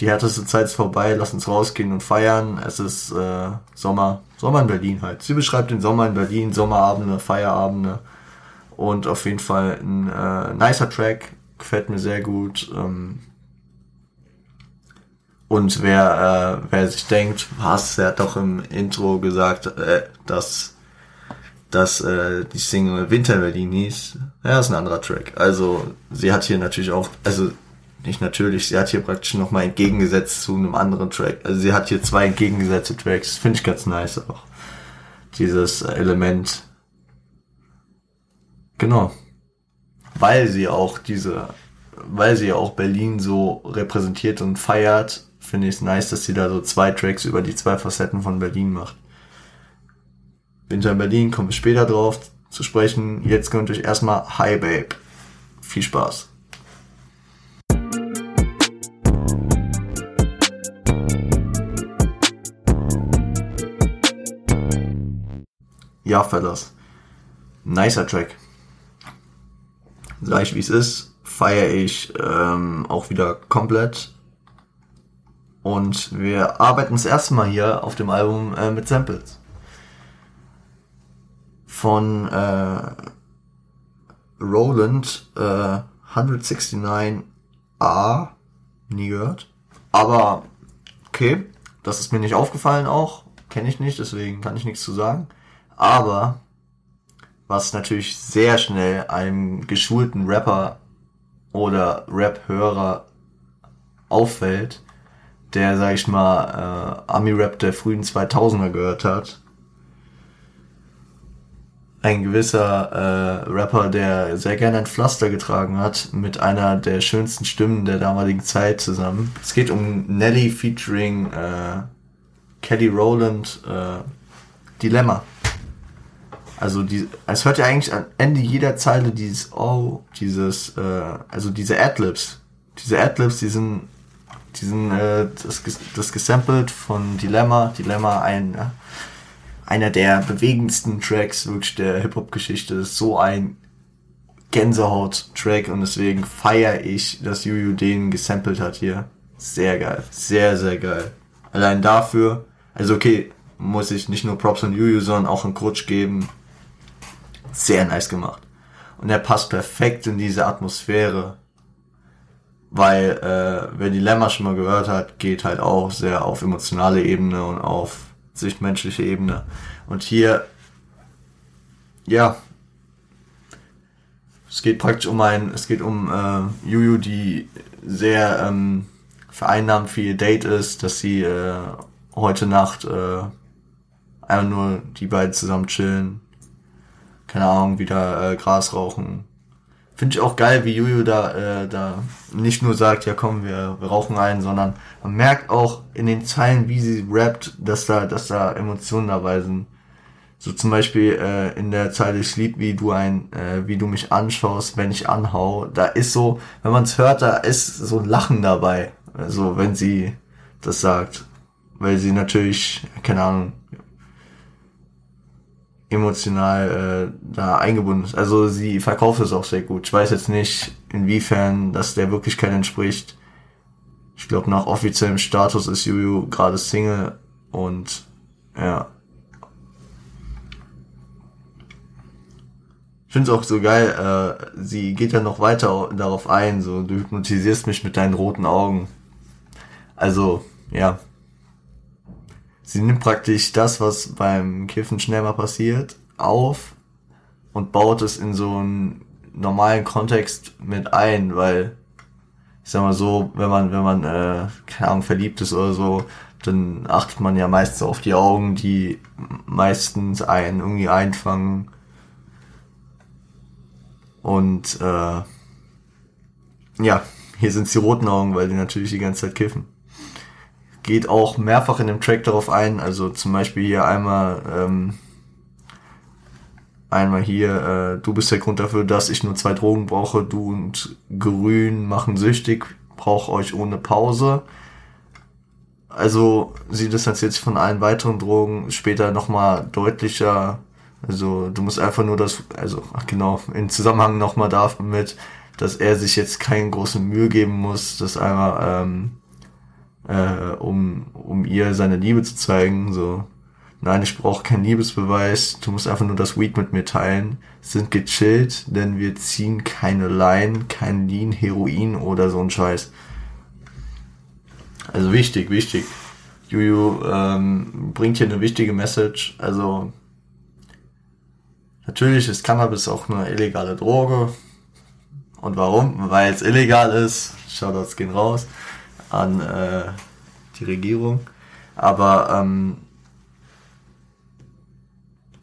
S1: die härteste Zeit ist vorbei, lass uns rausgehen und feiern. Es ist äh, Sommer, Sommer in Berlin halt. Sie beschreibt den Sommer in Berlin, Sommerabende, Feierabende und auf jeden Fall ein äh, nicer Track, gefällt mir sehr gut. Ähm, und wer, äh, wer sich denkt, was, er hat doch im Intro gesagt, äh, dass, dass äh, die Single Winter Berlin hieß. Ja, ist ein anderer Track. Also sie hat hier natürlich auch, also nicht natürlich, sie hat hier praktisch nochmal entgegengesetzt zu einem anderen Track. Also sie hat hier zwei entgegengesetzte Tracks. Finde ich ganz nice auch. Dieses Element. Genau. Weil sie auch diese, weil sie auch Berlin so repräsentiert und feiert, finde ich es nice, dass sie da so zwei Tracks über die zwei Facetten von Berlin macht. Winter in Berlin kommen wir später drauf. zu sprechen. Jetzt könnt ihr euch erstmal Hi Babe. Viel Spaß. Ja, Fellas. Nicer Track. Sag ich wie es ist, feiere ich ähm, auch wieder komplett. Und wir arbeiten das erste Mal hier auf dem Album äh, mit Samples. Von äh, Roland äh, 169A. Nie gehört. Aber okay, das ist mir nicht aufgefallen auch. Kenne ich nicht, deswegen kann ich nichts zu sagen. Aber was natürlich sehr schnell einem geschulten Rapper oder Rap-Hörer auffällt, der, sag ich mal, äh, Ami-Rap der frühen 2000er gehört hat. Ein gewisser äh, Rapper, der sehr gerne ein Pflaster getragen hat, mit einer der schönsten Stimmen der damaligen Zeit zusammen. Es geht um Nelly featuring äh, Kelly Rowland, äh, Dilemma. Also die, es hört ja eigentlich am Ende jeder Zeile dieses Oh, dieses, äh, also diese Adlibs. Diese Adlibs, die sind, die sind äh, das, das gesampelt von Dilemma. Dilemma, ein äh, einer der bewegendsten Tracks wirklich der Hip-Hop-Geschichte. ist so ein Gänsehaut-Track und deswegen feiere ich, dass Juju den gesampelt hat hier. Sehr geil. Sehr, sehr geil. Allein dafür, also okay, muss ich nicht nur Props an Juju, sondern auch an Coach geben sehr nice gemacht. Und er passt perfekt in diese Atmosphäre. Weil, äh, wer Dilemma schon mal gehört hat, geht halt auch sehr auf emotionale Ebene und auf sichtmenschliche Ebene. Und hier, ja, es geht praktisch um ein, es geht um äh, Juju, die sehr ähm, vereinnahmt für ihr Date ist, dass sie äh, heute Nacht äh, einfach nur die beiden zusammen chillen, keine Ahnung, wieder äh, Gras rauchen. Finde ich auch geil, wie Juju da, äh, da nicht nur sagt, ja komm, wir, wir rauchen einen, sondern man merkt auch in den Zeilen, wie sie rappt, dass da, dass da Emotionen dabei sind. So zum Beispiel äh, in der Zeile Ich lieb, wie du ein, äh, wie du mich anschaust, wenn ich anhau. Da ist so, wenn man es hört, da ist so ein Lachen dabei. Also wenn sie das sagt. Weil sie natürlich, keine Ahnung, emotional äh, da eingebunden ist. Also sie verkauft es auch sehr gut. Ich weiß jetzt nicht, inwiefern das der Wirklichkeit entspricht. Ich glaube, nach offiziellem Status ist Juju gerade Single und ja. Ich finde es auch so geil, äh, sie geht ja noch weiter darauf ein, so du hypnotisierst mich mit deinen roten Augen. Also, ja, sie nimmt praktisch das, was beim Kiffen schnell mal passiert, auf und baut es in so einen normalen Kontext mit ein, weil ich sag mal so, wenn man, wenn man, äh, keine Ahnung, verliebt ist oder so, dann achtet man ja meistens auf die Augen, die meistens einen irgendwie einfangen. Und äh, ja, hier sind die roten Augen, weil die natürlich die ganze Zeit kiffen geht auch mehrfach in dem Track darauf ein. Also zum Beispiel hier einmal, ähm, einmal hier, äh, du bist der Grund dafür, dass ich nur zwei Drogen brauche. Du und Grün machen süchtig, brauch euch ohne Pause. Also sie distanziert sich von allen weiteren Drogen später nochmal deutlicher. Also du musst einfach nur das, also ach genau, in Zusammenhang nochmal damit, dass er sich jetzt keine große Mühe geben muss, das einmal ähm, äh, um, um ihr seine Liebe zu zeigen. So, nein, ich brauche keinen Liebesbeweis, du musst einfach nur das Weed mit mir teilen. Sind gechillt, denn wir ziehen keine Line, kein Lean, Heroin oder so ein Scheiß. Also wichtig, wichtig. Juju ähm, bringt hier eine wichtige Message. Also natürlich ist Cannabis auch eine illegale Droge. Und warum? Weil es illegal ist. Shoutouts gehen raus an äh, die Regierung. Aber ähm,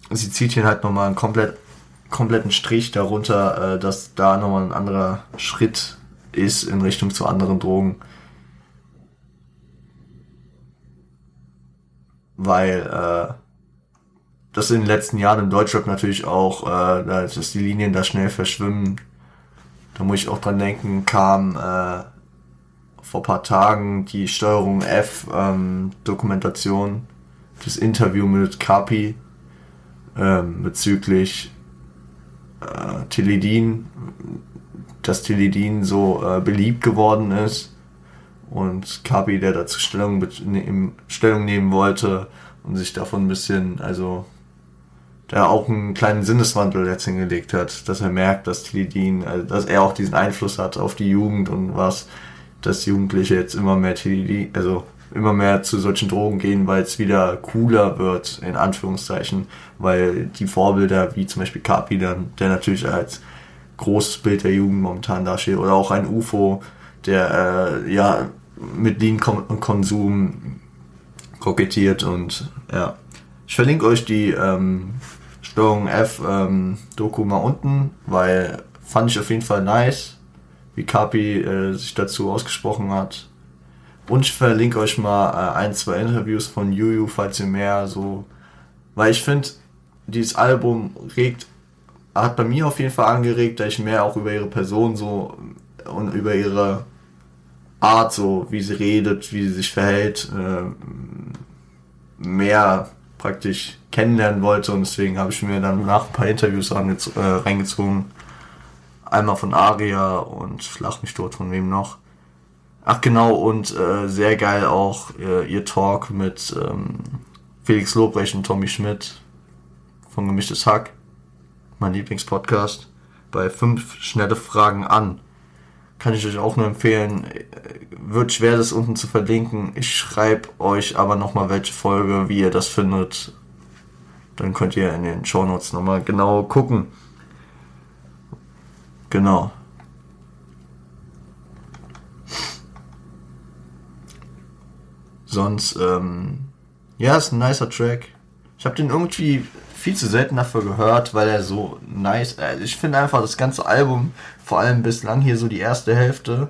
S1: sie zieht hier halt nochmal einen komplett, kompletten Strich darunter, äh, dass da nochmal ein anderer Schritt ist in Richtung zu anderen Drogen. Weil äh, dass in den letzten Jahren im Deutschrap natürlich auch, äh, dass die Linien da schnell verschwimmen. Da muss ich auch dran denken, kam äh, vor paar Tagen die Steuerung F ähm, Dokumentation, das Interview mit Kapi ähm, bezüglich äh, Teledin, dass Teledin so äh, beliebt geworden ist und Kapi, der dazu Stellung, ne, Stellung nehmen wollte und sich davon ein bisschen, also der auch einen kleinen Sinneswandel jetzt hingelegt hat, dass er merkt, dass Teledin, also dass er auch diesen Einfluss hat auf die Jugend und was, dass Jugendliche jetzt immer mehr Teledin, also immer mehr zu solchen Drogen gehen, weil es wieder cooler wird, in Anführungszeichen, weil die Vorbilder, wie zum Beispiel Kapi dann, der natürlich als großes Bild der Jugend momentan dasteht, oder auch ein UFO, der äh, ja mit Lean-Konsum kokettiert und ja. Ich verlinke euch die ähm, Steuerung F ähm, Doku mal unten, weil fand ich auf jeden Fall nice, wie Kapi äh, sich dazu ausgesprochen hat. Und ich verlinke euch mal äh, ein, zwei Interviews von Juju, falls ihr mehr so, weil ich finde, dieses Album regt, hat bei mir auf jeden Fall angeregt, dass ich mehr auch über ihre Person so und über ihre Art, so wie sie redet, wie sie sich verhält, äh, mehr praktisch kennenlernen wollte und deswegen habe ich mir dann nach ein paar Interviews äh, reingezogen. Einmal von Aria und Flach mich tot von wem noch. Ach genau, und äh, sehr geil auch äh, ihr Talk mit ähm, Felix Lobrecht und Tommy Schmidt von Gemischtes Hack, mein Lieblingspodcast, bei fünf schnelle Fragen an. Kann ich euch auch nur empfehlen. Wird schwer, das unten zu verlinken. Ich schreibe euch aber nochmal welche Folge, wie ihr das findet. Dann könnt ihr in den Show Notes nochmal genau gucken. Genau. Sonst, ähm, ja, ist ein nicer Track. Ich habe den irgendwie viel zu selten dafür gehört, weil er so nice. Also ich finde einfach das ganze Album, vor allem bislang hier so die erste Hälfte.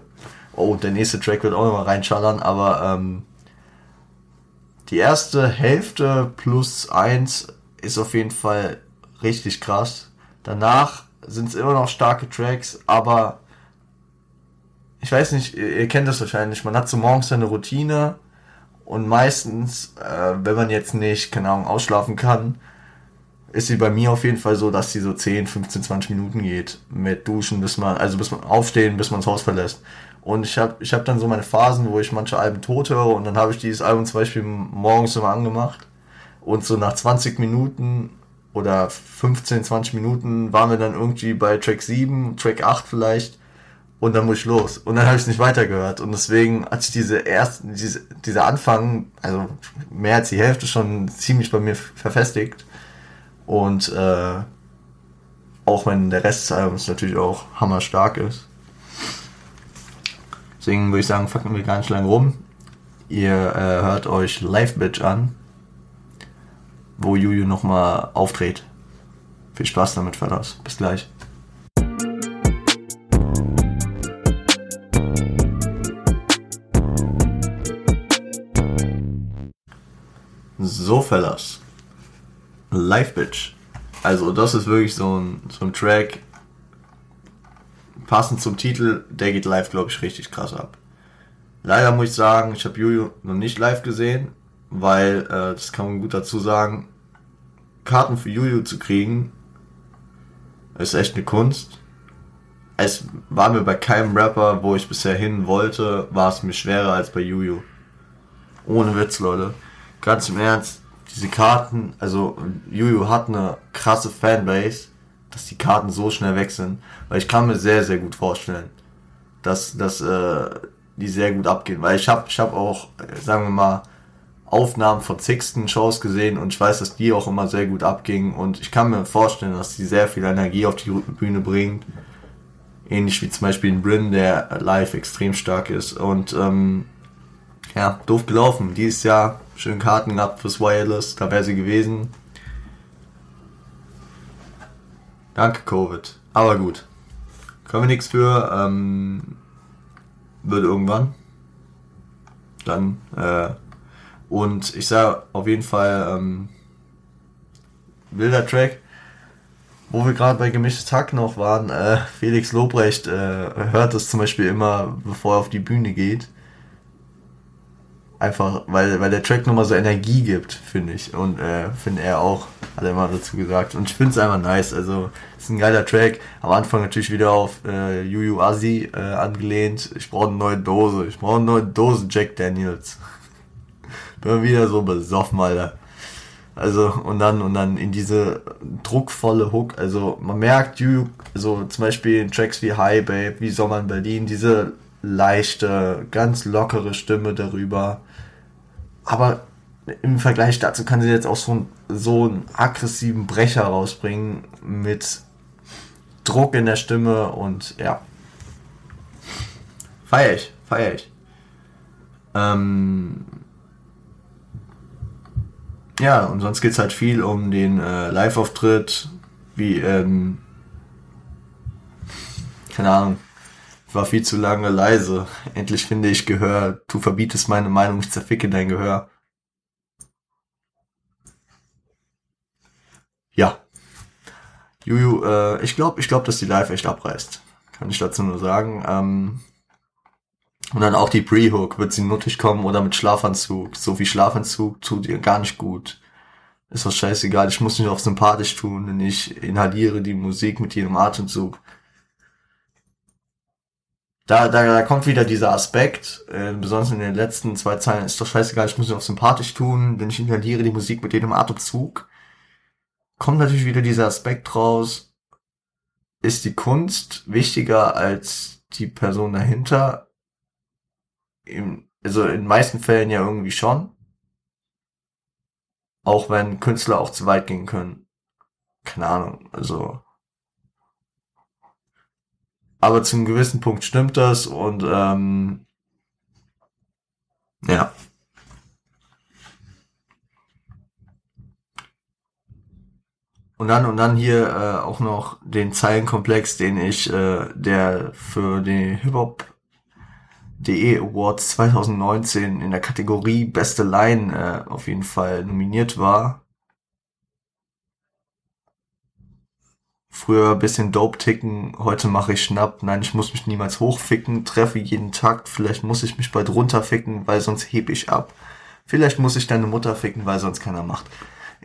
S1: Oh, der nächste Track wird auch nochmal reinschallern, aber ähm, die erste Hälfte plus eins ist auf jeden Fall richtig krass. Danach sind es immer noch starke Tracks, aber ich weiß nicht, ihr, kennt das wahrscheinlich. Man hat so morgens eine Routine und meistens, äh, wenn man jetzt nicht, keine Ahnung, ausschlafen kann, ist sie bei mir auf jeden Fall so, dass sie so 10, 15, 20 Minuten geht mit Duschen, bis man, also bis man aufstehen, bis man das Haus verlässt. Und ich habe ich hab dann so meine Phasen, wo ich manche Alben tot höre und dann habe ich dieses Album zum Beispiel morgens immer angemacht und so nach 20 Minuten oder 15, 20 Minuten waren wir dann irgendwie bei Track 7, Track 8 vielleicht und dann muss ich los. Und dann habe ich es nicht weitergehört. Und deswegen hat sich diese ersten, diese, dieser Anfang, also mehr als die Hälfte schon ziemlich bei mir verfestigt. Und äh, auch wenn der Rest des Albums natürlich auch hammerstark ist. Deswegen würde ich sagen, fucken wir gar nicht lange rum. Ihr äh, hört euch Live Bitch an, wo Juju nochmal auftritt. Viel Spaß damit, Fellas. Bis gleich. So, Fellas. Live Bitch. Also das ist wirklich so ein, so ein Track, passend zum Titel, der geht live, glaube ich, richtig krass ab. Leider muss ich sagen, ich habe Juju noch nicht live gesehen, weil, äh, das kann man gut dazu sagen, Karten für Juju zu kriegen, ist echt eine Kunst. Es war mir bei keinem Rapper, wo ich bisher hin wollte, war es mir schwerer als bei Juju. Ohne Witz, Leute. Ganz im Ernst, diese Karten, also Juju hat eine krasse Fanbase, dass die Karten so schnell weg sind, weil ich kann mir sehr, sehr gut vorstellen, dass, dass äh, die sehr gut abgehen, weil ich habe ich hab auch, sagen wir mal, Aufnahmen von Sixten Shows gesehen und ich weiß, dass die auch immer sehr gut abgingen und ich kann mir vorstellen, dass die sehr viel Energie auf die Bühne bringt. Ähnlich wie zum Beispiel in Bryn, der live extrem stark ist und ähm, ja, doof gelaufen. Dieses Jahr schön Karten gehabt fürs Wireless, da wäre sie gewesen. Danke, Covid. Aber gut. Können wir nichts für. Ähm, wird irgendwann. Dann. Äh, und ich sage auf jeden Fall, ähm, wilder Track. Wo wir gerade bei gemischtes Hack noch waren, äh, Felix Lobrecht äh, hört es zum Beispiel immer, bevor er auf die Bühne geht. Einfach, weil, weil der Track nochmal so Energie gibt, finde ich. Und äh, finde er auch, hat er immer dazu gesagt. Und ich finde es einfach nice. Also, ist ein geiler Track. Am Anfang natürlich wieder auf äh, Yu Asi äh, angelehnt. Ich brauche eine neue Dose. Ich brauche eine neue Dose Jack Daniels. Bin wieder so besoffen, Alter. Also, und dann, und dann in diese druckvolle Hook. Also, man merkt, Yu, so zum Beispiel in Tracks wie Hi Babe, wie Sommer in Berlin, diese leichte, ganz lockere Stimme darüber aber im Vergleich dazu kann sie jetzt auch so, so einen aggressiven Brecher rausbringen mit Druck in der Stimme und ja. Feier ich, feier ich. Ähm ja, und sonst geht's halt viel um den äh, Live-Auftritt, wie, ähm, keine Ahnung, war viel zu lange leise. Endlich finde ich Gehör. Du verbietest meine Meinung, ich zerficke dein Gehör. Ja. Juju, äh, ich glaube, ich glaube, dass die Live echt abreißt. Kann ich dazu nur sagen. Ähm, und dann auch die Pre-Hook. Wird sie nuttig kommen oder mit Schlafanzug? So wie Schlafanzug tut ihr gar nicht gut. Ist was scheißegal. Ich muss nicht auf sympathisch tun, denn ich inhaliere die Musik mit jedem Atemzug da, da, da kommt wieder dieser Aspekt, äh, besonders in den letzten zwei Zeilen, ist doch scheißegal, ich muss mich auch sympathisch tun, denn ich inhaliere die Musik mit jedem Atemzug. Kommt natürlich wieder dieser Aspekt raus, ist die Kunst wichtiger als die Person dahinter? Also in meisten Fällen ja irgendwie schon. Auch wenn Künstler auch zu weit gehen können. Keine Ahnung, also aber zum gewissen Punkt stimmt das und ähm, ja. Und dann und dann hier äh, auch noch den Zeilenkomplex, den ich, äh, der für den Hip Hop DE Awards 2019 in der Kategorie Beste Line äh, auf jeden Fall nominiert war. Früher bisschen Dope ticken, heute mache ich Schnapp. Nein, ich muss mich niemals hochficken, treffe jeden Takt. Vielleicht muss ich mich bald runterficken, weil sonst heb ich ab. Vielleicht muss ich deine Mutter ficken, weil sonst keiner macht.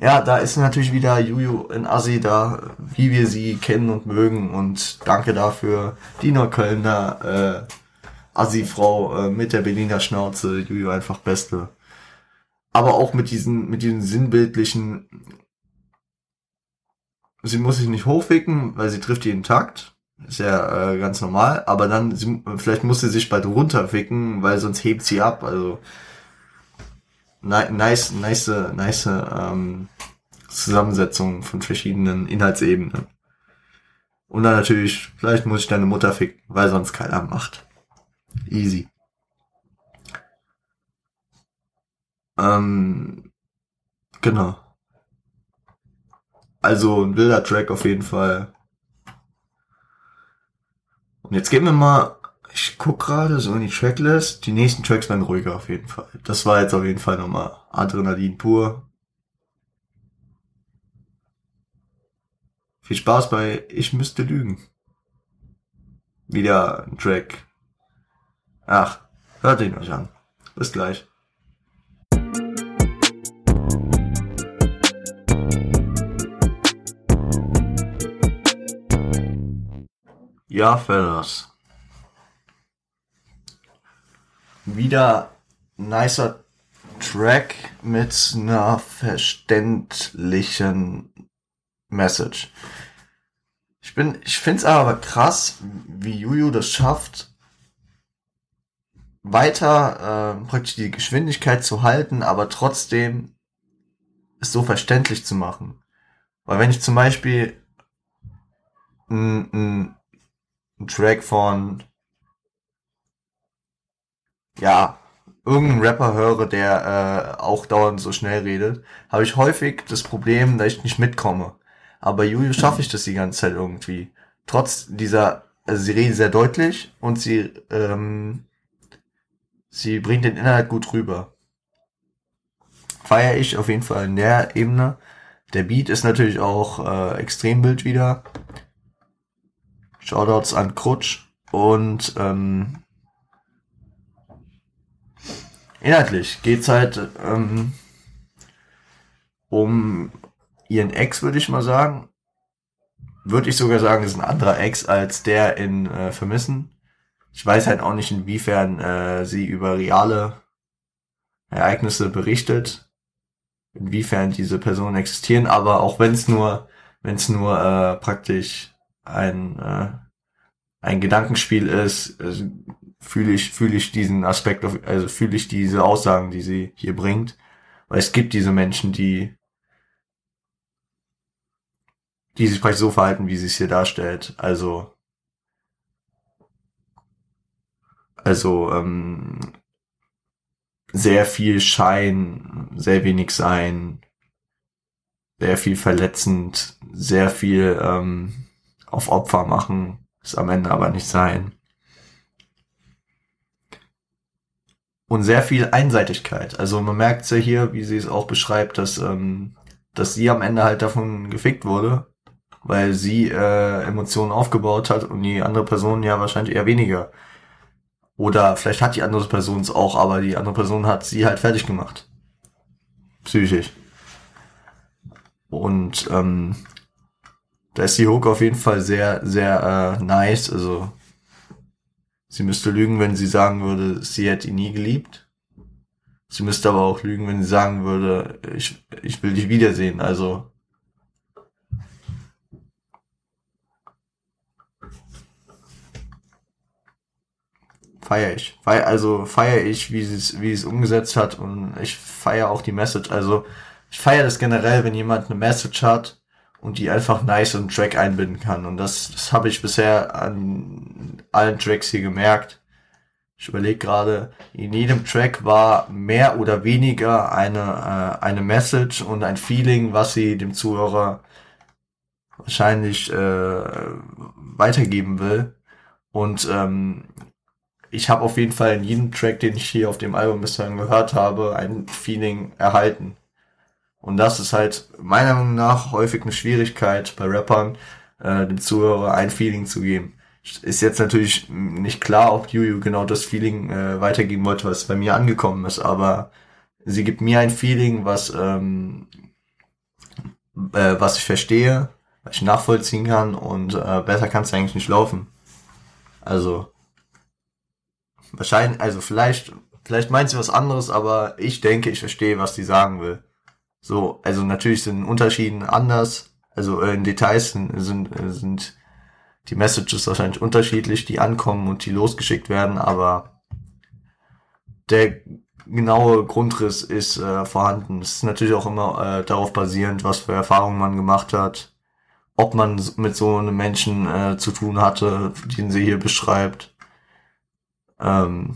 S1: Ja, da ist natürlich wieder Juju in Assi da, wie wir sie kennen und mögen. Und danke dafür, die Neuköllner äh, Assi-Frau äh, mit der Berliner Schnauze. Juju einfach Beste. Aber auch mit diesen, mit diesen sinnbildlichen sie muss sich nicht hochficken, weil sie trifft jeden Takt. Ist ja äh, ganz normal. Aber dann, sie, vielleicht muss sie sich bald runterficken, weil sonst hebt sie ab. Also nice, nice, nice ähm, Zusammensetzung von verschiedenen Inhaltsebenen. Und dann natürlich, vielleicht muss ich deine Mutter ficken, weil sonst keiner macht. Easy. Ähm, genau. Also ein wilder Track auf jeden Fall. Und jetzt gehen wir mal, ich guck gerade so in die Tracklist. Die nächsten Tracks werden ruhiger auf jeden Fall. Das war jetzt auf jeden Fall nochmal Adrenalin pur. Viel Spaß bei Ich müsste lügen. Wieder ein Track. Ach, hört ihn euch an. Bis gleich. Ja, Fellas. Wieder nicer Track mit einer verständlichen Message. Ich bin, ich find's aber krass, wie Juju das schafft, weiter äh, praktisch die Geschwindigkeit zu halten, aber trotzdem es so verständlich zu machen. Weil wenn ich zum Beispiel ein, ein einen Track von ja, irgendeinen Rapper höre, der äh, auch dauernd so schnell redet, habe ich häufig das Problem, dass ich nicht mitkomme. Aber Juju schaffe ich das die ganze Zeit irgendwie. Trotz dieser, also sie redet sehr deutlich und sie, ähm, sie bringt den Inhalt gut rüber. Feier ich auf jeden Fall in der Ebene. Der Beat ist natürlich auch äh, Extrembild wieder. Shoutouts an Krutsch und ähm, inhaltlich geht's halt ähm, um ihren Ex, würde ich mal sagen. Würde ich sogar sagen, ist ein anderer Ex als der in äh, Vermissen. Ich weiß halt auch nicht, inwiefern äh, sie über reale Ereignisse berichtet, inwiefern diese Personen existieren, aber auch wenn es nur, wenn es nur äh, praktisch ein äh, ein Gedankenspiel ist, äh, fühle ich fühle ich diesen Aspekt, auf, also fühle ich diese Aussagen, die sie hier bringt, weil es gibt diese Menschen, die die sich vielleicht so verhalten, wie sie es hier darstellt. Also also ähm, sehr viel Schein, sehr wenig Sein, sehr viel verletzend, sehr viel ähm, auf Opfer machen, ist am Ende aber nicht sein. Und sehr viel Einseitigkeit. Also man merkt ja hier, wie sie es auch beschreibt, dass, ähm, dass sie am Ende halt davon gefickt wurde, weil sie äh, Emotionen aufgebaut hat und die andere Person ja wahrscheinlich eher weniger. Oder vielleicht hat die andere Person es auch, aber die andere Person hat sie halt fertig gemacht. Psychisch. Und ähm, da ist die Hook auf jeden Fall sehr, sehr äh, nice. Also sie müsste lügen, wenn sie sagen würde, sie hätte ihn nie geliebt. Sie müsste aber auch lügen, wenn sie sagen würde, ich, ich will dich wiedersehen. Also feiere ich. Feier, also feiere ich, wie es, wie es umgesetzt hat und ich feiere auch die Message. Also ich feiere das generell, wenn jemand eine Message hat und die einfach nice und Track einbinden kann. Und das, das habe ich bisher an allen Tracks hier gemerkt. Ich überlege gerade, in jedem Track war mehr oder weniger eine, äh, eine Message und ein Feeling, was sie dem Zuhörer wahrscheinlich äh, weitergeben will. Und ähm, ich habe auf jeden Fall in jedem Track, den ich hier auf dem Album bisher gehört habe, ein Feeling erhalten. Und das ist halt meiner Meinung nach häufig eine Schwierigkeit bei Rappern, äh, dem Zuhörer ein Feeling zu geben. Ist jetzt natürlich nicht klar, ob Juju genau das Feeling äh, weitergeben wollte, was bei mir angekommen ist, aber sie gibt mir ein Feeling, was ähm, äh, was ich verstehe, was ich nachvollziehen kann und äh, besser kann es eigentlich nicht laufen. Also Wahrscheinlich, also vielleicht, vielleicht meint sie was anderes, aber ich denke, ich verstehe, was die sagen will. So, also natürlich sind Unterschieden anders, also äh, in Details sind, sind, sind die Messages wahrscheinlich unterschiedlich, die ankommen und die losgeschickt werden, aber der genaue Grundriss ist äh, vorhanden. Es ist natürlich auch immer äh, darauf basierend, was für Erfahrungen man gemacht hat, ob man mit so einem Menschen äh, zu tun hatte, den sie hier beschreibt. Ähm,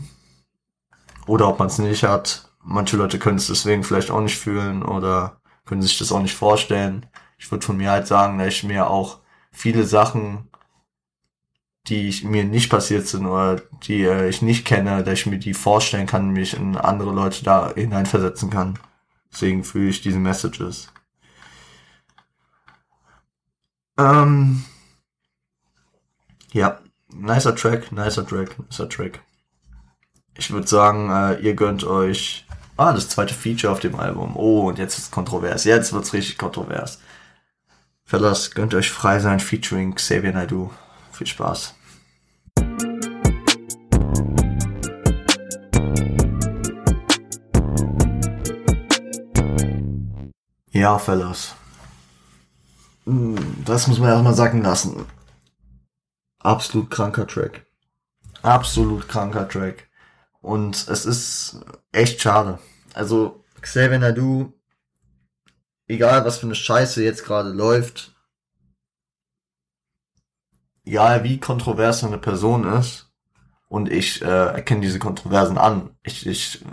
S1: oder ob man es nicht hat. Manche Leute können es deswegen vielleicht auch nicht fühlen oder können sich das auch nicht vorstellen. Ich würde von mir halt sagen, dass ich mir auch viele Sachen, die ich, mir nicht passiert sind oder die äh, ich nicht kenne, dass ich mir die vorstellen kann, mich in andere Leute da hineinversetzen kann. Deswegen fühle ich diese Messages. Ähm, ja, nicer Track, nicer Track, nicer Track. Ich würde sagen, äh, ihr gönnt euch ah, das zweite Feature auf dem Album. Oh, und jetzt wird's kontrovers. Jetzt wird's richtig kontrovers. Fellas, gönnt euch frei sein featuring Xavier Naidoo. Viel Spaß. Ja, Fellas. Hm, das muss man erstmal sagen lassen. Absolut kranker Track. Absolut kranker Track. Und es ist echt schade. Also Xavier Nadu, egal was für eine Scheiße jetzt gerade läuft, egal wie kontrovers eine Person ist, und ich äh, erkenne diese Kontroversen an. Ich, ich,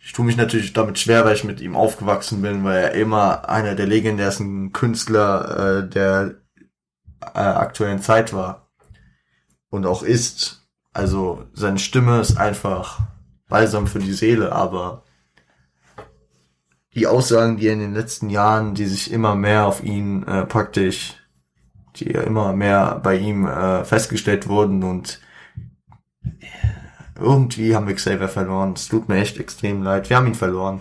S1: ich tue mich natürlich damit schwer, weil ich mit ihm aufgewachsen bin, weil er immer einer der legendärsten Künstler äh, der äh, aktuellen Zeit war und auch ist. Also seine Stimme ist einfach balsam für die Seele, aber die Aussagen, die er in den letzten Jahren, die sich immer mehr auf ihn äh, praktisch, die ja immer mehr bei ihm äh, festgestellt wurden und irgendwie haben wir Xavier verloren. Es tut mir echt extrem leid. Wir haben ihn verloren.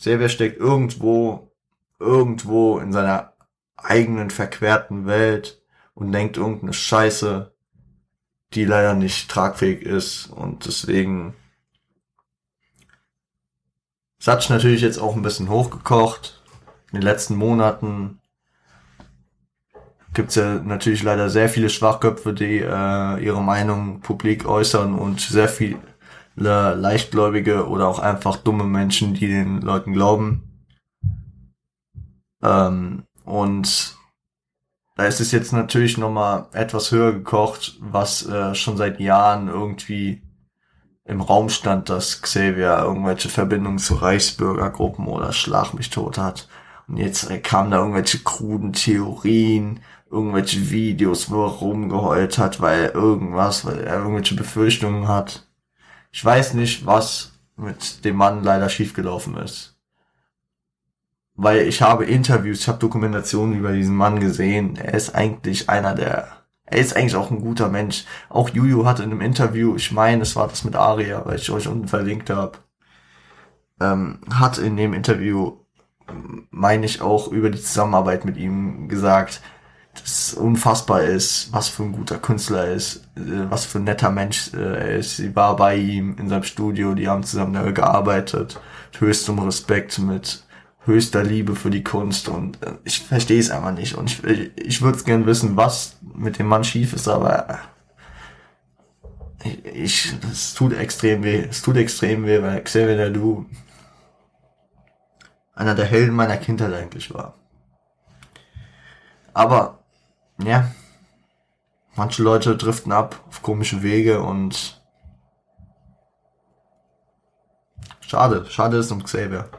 S1: Xavier steckt irgendwo, irgendwo in seiner eigenen verquerten Welt und denkt irgendeine Scheiße, die leider nicht tragfähig ist und deswegen Satsch natürlich jetzt auch ein bisschen hochgekocht. In den letzten Monaten gibt's ja natürlich leider sehr viele Schwachköpfe, die äh, ihre Meinung publik äußern und sehr viele leichtgläubige oder auch einfach dumme Menschen, die den Leuten glauben. Ähm, und da ist es jetzt natürlich nochmal etwas höher gekocht, was äh, schon seit Jahren irgendwie im Raum stand, dass Xavier irgendwelche Verbindungen zu Reichsbürgergruppen oder Schlag mich tot hat. Und jetzt äh, kamen da irgendwelche kruden Theorien, irgendwelche Videos, wo er rumgeheult hat, weil irgendwas, weil er irgendwelche Befürchtungen hat. Ich weiß nicht, was mit dem Mann leider schiefgelaufen ist. Weil ich habe Interviews, ich habe Dokumentationen über diesen Mann gesehen. Er ist eigentlich einer der er ist eigentlich auch ein guter Mensch. Auch Juju hatte in einem Interview, ich meine, es war das mit Aria, weil ich euch unten verlinkt habe, ähm, hat in dem Interview, meine ich, auch über die Zusammenarbeit mit ihm gesagt, dass es unfassbar ist, was für ein guter Künstler er ist, äh, was für ein netter Mensch äh, er ist. Sie war bei ihm in seinem Studio, die haben zusammen gearbeitet, höchstem Respekt, mit höchster Liebe für die Kunst und äh, ich verstehe es einfach nicht und ich, ich würde gern wissen, was mit dem Mann schief ist, aber ich, ich es tut extrem weh, es tut extrem weh, weil Xavier Du einer der Helden meiner Kindheit eigentlich war. Aber, ja, manche Leute driften ab auf komische Wege und schade, schade ist um Xavier.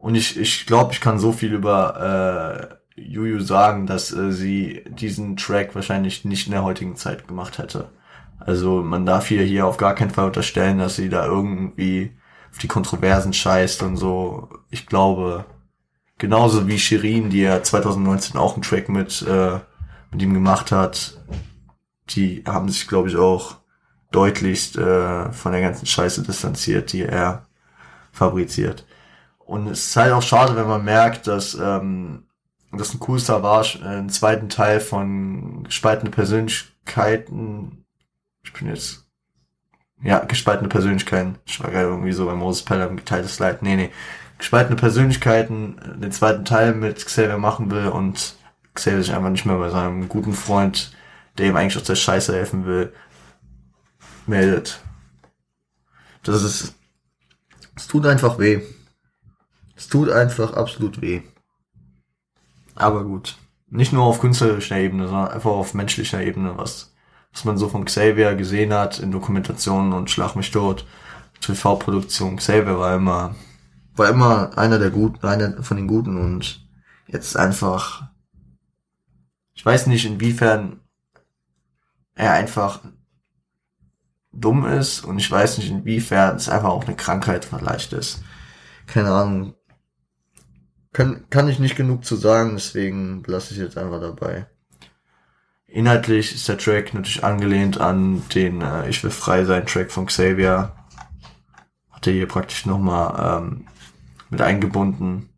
S1: Und ich, ich glaube, ich kann so viel über äh, Juju sagen, dass äh, sie diesen Track wahrscheinlich nicht in der heutigen Zeit gemacht hätte. Also man darf hier hier auf gar keinen Fall unterstellen, dass sie da irgendwie auf die Kontroversen scheißt und so. Ich glaube, genauso wie Shirin, die ja 2019 auch einen Track mit, äh, mit ihm gemacht hat, die haben sich, glaube ich, auch deutlichst äh, von der ganzen Scheiße distanziert, die er fabriziert. Und es ist halt auch schade, wenn man merkt, dass ähm, das ein coolster war, äh, einen zweiten Teil von gespaltene Persönlichkeiten. Ich bin jetzt ja, gespaltene Persönlichkeiten. Ich war gerade irgendwie so bei Moses Pelham geteiltes Leid. Nee, nee. Gespaltene Persönlichkeiten, den zweiten Teil mit Xavier machen will und Xavier sich einfach nicht mehr bei seinem guten Freund, der ihm eigentlich aus der Scheiße helfen will, meldet. Das ist, es tut einfach weh. Es tut einfach absolut weh. Aber gut. Nicht nur auf künstlerischer Ebene, sondern einfach auf menschlicher Ebene, was, was man so von Xavier gesehen hat in Dokumentationen und Schlag mich tot, TV-Produktion. Xavier war immer, war immer einer der Guten, einer von den Guten und jetzt einfach, ich weiß nicht inwiefern er einfach dumm ist und ich weiß nicht inwiefern es einfach auch eine Krankheit vielleicht ist. Keine Ahnung, kann, kann ich nicht genug zu sagen, deswegen lasse ich jetzt einfach dabei. Inhaltlich ist der Track natürlich angelehnt an den äh, Ich will frei sein Track von Xavier. Hat er hier praktisch nochmal ähm, mit eingebunden.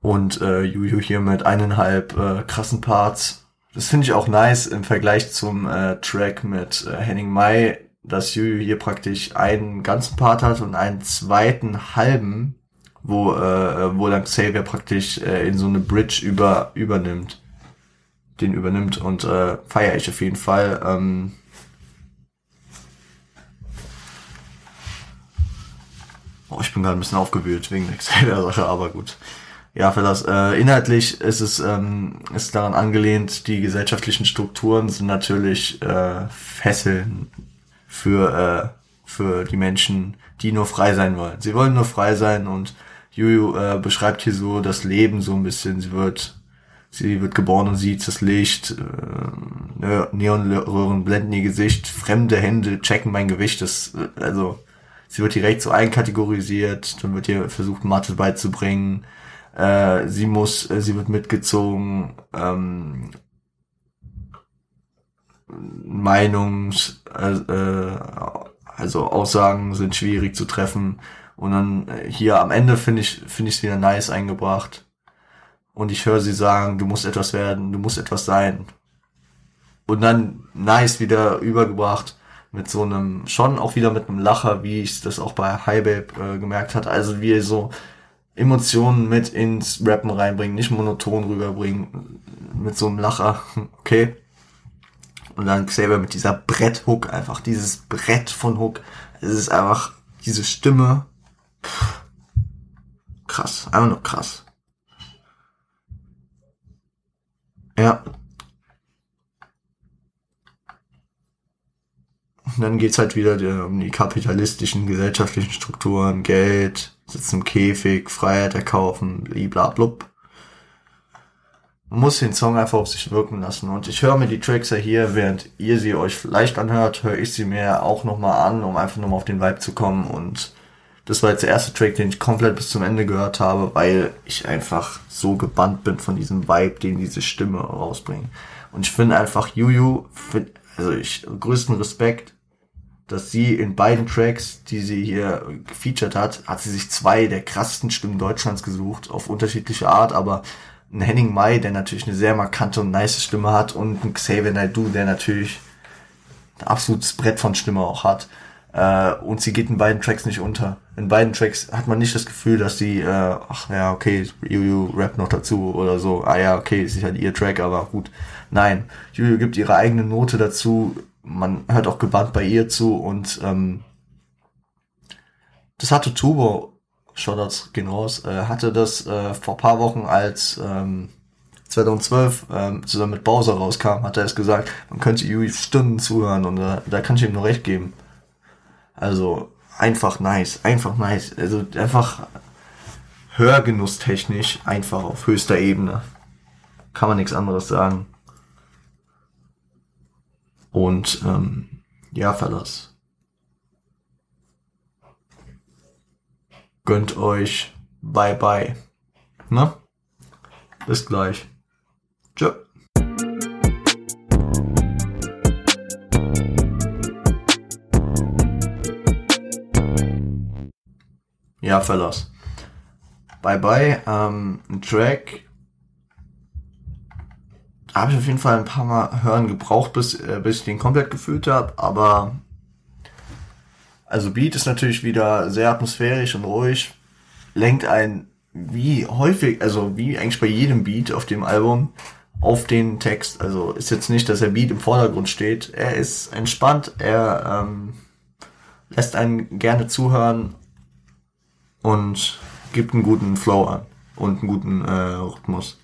S1: Und äh, Juju hier mit eineinhalb äh, krassen Parts. Das finde ich auch nice im Vergleich zum äh, Track mit äh, Henning Mai, dass Juju hier praktisch einen ganzen Part hat und einen zweiten halben, wo, äh, wo dann Xavier praktisch äh, in so eine Bridge über, übernimmt. Den übernimmt und äh, feiere ich auf jeden Fall. Ähm, oh, ich bin gerade ein bisschen aufgewühlt wegen der Xavier-Sache, aber gut. Ja, für das äh, inhaltlich ist es ähm, ist daran angelehnt, die gesellschaftlichen Strukturen sind natürlich äh, Fesseln für, äh, für die Menschen, die nur frei sein wollen. Sie wollen nur frei sein und Juju äh, beschreibt hier so das Leben so ein bisschen. Sie wird, sie wird geboren und sieht das Licht, äh, Neonröhren blenden ihr Gesicht, fremde Hände checken mein Gewicht. Das, also sie wird direkt so einkategorisiert, dann wird ihr versucht, Mathe beizubringen, äh, sie muss, äh, sie wird mitgezogen, ähm, Meinungs, äh, äh, also Aussagen sind schwierig zu treffen. Und dann äh, hier am Ende finde ich finde ich es wieder nice eingebracht. Und ich höre sie sagen, du musst etwas werden, du musst etwas sein. Und dann nice wieder übergebracht mit so einem, schon auch wieder mit einem Lacher, wie ich das auch bei High Babe äh, gemerkt hat. Also wie so Emotionen mit ins Rappen reinbringen, nicht monoton rüberbringen, mit so einem Lacher, okay. Und dann Xavier mit dieser Brett-Hook, einfach dieses Brett von Hook. Es ist einfach diese Stimme. Pff, krass, einfach nur krass. Ja. Und dann geht's halt wieder um die kapitalistischen, gesellschaftlichen Strukturen, Geld, Sitzt im Käfig, Freiheit erkaufen, bliblablub. Muss den Song einfach auf sich wirken lassen. Und ich höre mir die Tracks ja hier, während ihr sie euch vielleicht anhört, höre ich sie mir auch nochmal an, um einfach nochmal auf den Vibe zu kommen. Und das war jetzt der erste Track, den ich komplett bis zum Ende gehört habe, weil ich einfach so gebannt bin von diesem Vibe, den diese Stimme rausbringt. Und ich finde einfach Juju, also ich größten Respekt, dass sie in beiden Tracks, die sie hier gefeatured hat, hat sie sich zwei der krassesten Stimmen Deutschlands gesucht, auf unterschiedliche Art, aber ein Henning Mai, der natürlich eine sehr markante und nice Stimme hat und ein Xavier Naidoo, der natürlich ein absolutes Brett von Stimme auch hat. Äh, und sie geht in beiden Tracks nicht unter. In beiden Tracks hat man nicht das Gefühl, dass sie, äh, ach ja, okay, Juju rap noch dazu oder so. Ah ja, okay, ist halt ihr Track, aber gut. Nein, Juju gibt ihre eigene Note dazu, man hört auch gebannt bei ihr zu und ähm, das hatte Tubo, Shoutouts gehen raus, äh, hatte das äh, vor paar Wochen als ähm, 2012 ähm, zusammen mit Bowser rauskam, hat er es gesagt, man könnte Yui Stunden zuhören und äh, da kann ich ihm nur recht geben. Also einfach nice, einfach nice. Also einfach hörgenusstechnisch einfach auf höchster Ebene. Kann man nichts anderes sagen. Und ähm, ja, Verlass. Gönnt euch. Bye bye. Na? Bis gleich. Tschö. Ja, Verlass. Bye bye. Ähm, ein Track, habe ich auf jeden Fall ein paar Mal hören gebraucht, bis, äh, bis ich den komplett gefühlt habe, aber also Beat ist natürlich wieder sehr atmosphärisch und ruhig, lenkt ein wie häufig, also wie eigentlich bei jedem Beat auf dem Album auf den Text. Also ist jetzt nicht, dass der Beat im Vordergrund steht. Er ist entspannt, er ähm, lässt einen gerne zuhören und gibt einen guten Flow an und einen guten äh, Rhythmus.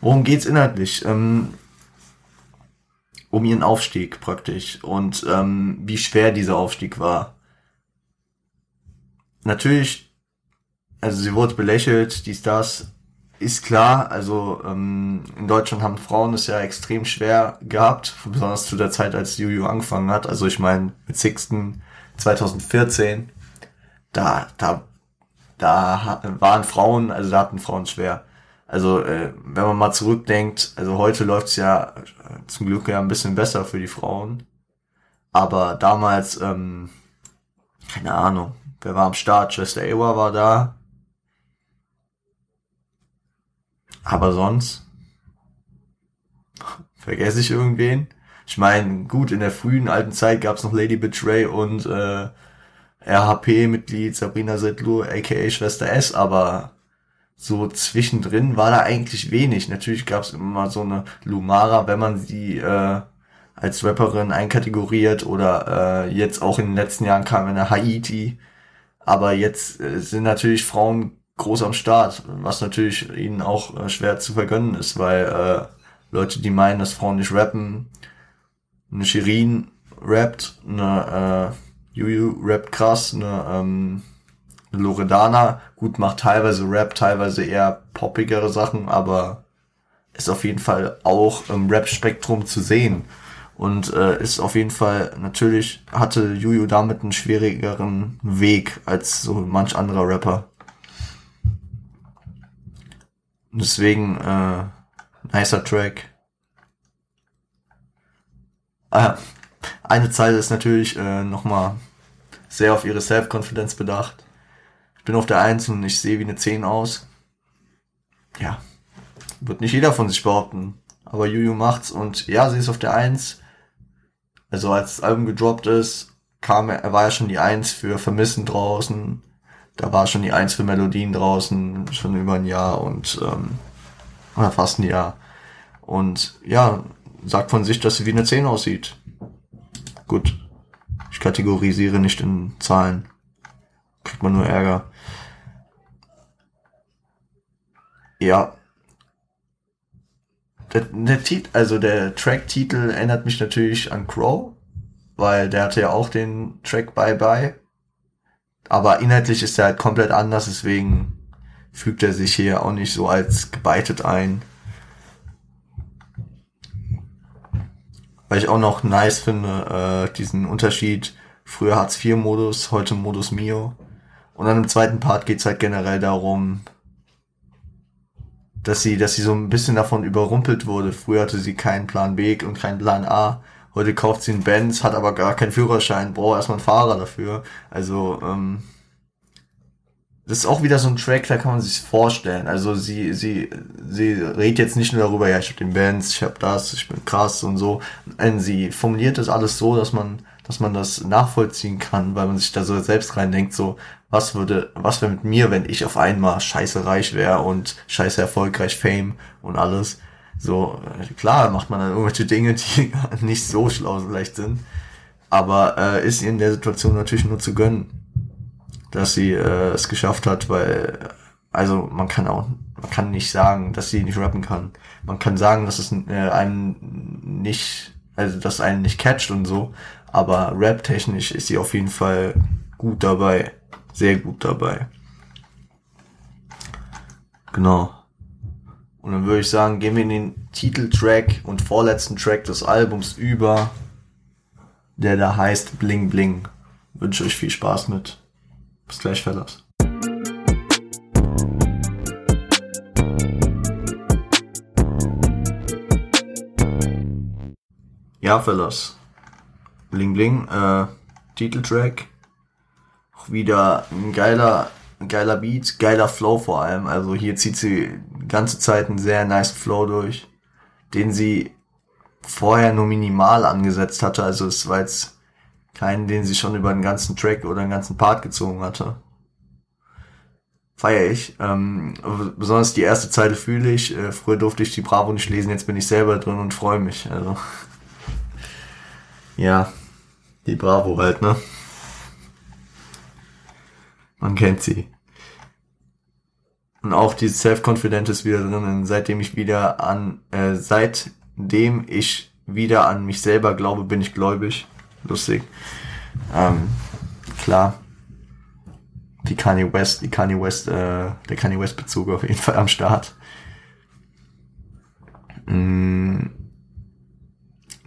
S1: Worum geht's inhaltlich? Ähm, um ihren Aufstieg praktisch und ähm, wie schwer dieser Aufstieg war. Natürlich, also sie wurde belächelt, dies, das, ist klar. Also ähm, in Deutschland haben Frauen es ja extrem schwer gehabt, besonders zu der Zeit, als Juju angefangen hat. Also ich meine mit Sixten 2014, da, da, da waren Frauen, also da hatten Frauen schwer. Also äh, wenn man mal zurückdenkt, also heute läuft's ja äh, zum Glück ja ein bisschen besser für die Frauen. Aber damals, ähm, keine Ahnung, wer war am Start? Chester Ewa war da. Aber sonst vergesse ich irgendwen. Ich meine, gut, in der frühen alten Zeit gab's noch Lady Betray und äh, RHP-Mitglied Sabrina Sedlu, aka Schwester S, aber so zwischendrin war da eigentlich wenig. Natürlich gab es immer so eine Lumara, wenn man sie äh, als Rapperin einkategoriert oder äh, jetzt auch in den letzten Jahren kam eine Haiti. Aber jetzt äh, sind natürlich Frauen groß am Start, was natürlich ihnen auch äh, schwer zu vergönnen ist, weil äh, Leute, die meinen, dass Frauen nicht rappen, eine Shirin rappt, eine äh, Juju rappt krass, eine ähm, Loredana, gut, macht teilweise Rap, teilweise eher poppigere Sachen, aber ist auf jeden Fall auch im Rap-Spektrum zu sehen. Und äh, ist auf jeden Fall, natürlich hatte Juju damit einen schwierigeren Weg als so manch anderer Rapper. Deswegen, äh, nicer Track. Ah, eine Zeile ist natürlich äh, nochmal sehr auf ihre Self-Confidence bedacht. Ich bin auf der 1 und ich sehe wie eine 10 aus. Ja, wird nicht jeder von sich behaupten. Aber Juju macht's und ja, sie ist auf der 1. Also als das Album gedroppt ist, kam er, war ja schon die 1 für Vermissen draußen. Da war schon die 1 für Melodien draußen, schon über ein Jahr und ähm, oder fast ein Jahr. Und ja, sagt von sich, dass sie wie eine 10 aussieht. Gut. Ich kategorisiere nicht in Zahlen. Kriegt man nur Ärger. Ja. Der, der Titel, also der Track-Titel erinnert mich natürlich an Crow, weil der hatte ja auch den Track Bye Bye. Aber inhaltlich ist er halt komplett anders, deswegen fügt er sich hier auch nicht so als gebeitet ein. Weil ich auch noch nice finde, äh, diesen Unterschied, früher Hartz IV Modus, heute Modus Mio. Und dann im zweiten Part geht's halt generell darum, dass sie, dass sie so ein bisschen davon überrumpelt wurde. Früher hatte sie keinen Plan B und keinen Plan A. Heute kauft sie einen Benz, hat aber gar keinen Führerschein, braucht erstmal einen Fahrer dafür. Also, ähm, das ist auch wieder so ein Track, da kann man sich vorstellen. Also sie, sie, sie redet jetzt nicht nur darüber, ja, ich hab den Benz, ich hab das, ich bin krass und so. Nein, sie formuliert das alles so, dass man, dass man das nachvollziehen kann, weil man sich da so selbst reindenkt, so, was würde, was wäre mit mir, wenn ich auf einmal scheiße reich wäre und scheiße erfolgreich Fame und alles. So, klar macht man dann irgendwelche Dinge, die nicht so schlau vielleicht sind. Aber äh, ist ihr in der Situation natürlich nur zu gönnen dass sie äh, es geschafft hat, weil also man kann auch man kann nicht sagen, dass sie nicht rappen kann. Man kann sagen, dass es äh, einen nicht also dass einen nicht catcht und so, aber rap technisch ist sie auf jeden Fall gut dabei, sehr gut dabei. Genau. Und dann würde ich sagen, gehen wir in den Titeltrack und vorletzten Track des Albums über, der da heißt Bling Bling. Wünsche euch viel Spaß mit. Bis gleich, Fellas. Ja, Fellas. Bling Bling, äh, Titeltrack. Wieder ein geiler, geiler Beat, geiler Flow vor allem. Also hier zieht sie ganze Zeit einen sehr nice Flow durch, den sie vorher nur minimal angesetzt hatte. Also es war jetzt keinen, den sie schon über den ganzen Track oder den ganzen Part gezogen hatte. Feier ich. Ähm, besonders die erste Zeile fühle ich. Äh, früher durfte ich die Bravo nicht lesen, jetzt bin ich selber drin und freue mich. Also ja, die Bravo halt, ne? Man kennt sie. Und auch dieses Self-Confident ist wieder drin, seitdem ich wieder an, äh, seitdem ich wieder an mich selber glaube, bin ich gläubig lustig. Ähm, klar. Die Kanye West, die Kanye West, äh, der Kanye West Bezug auf jeden Fall am Start. Mm,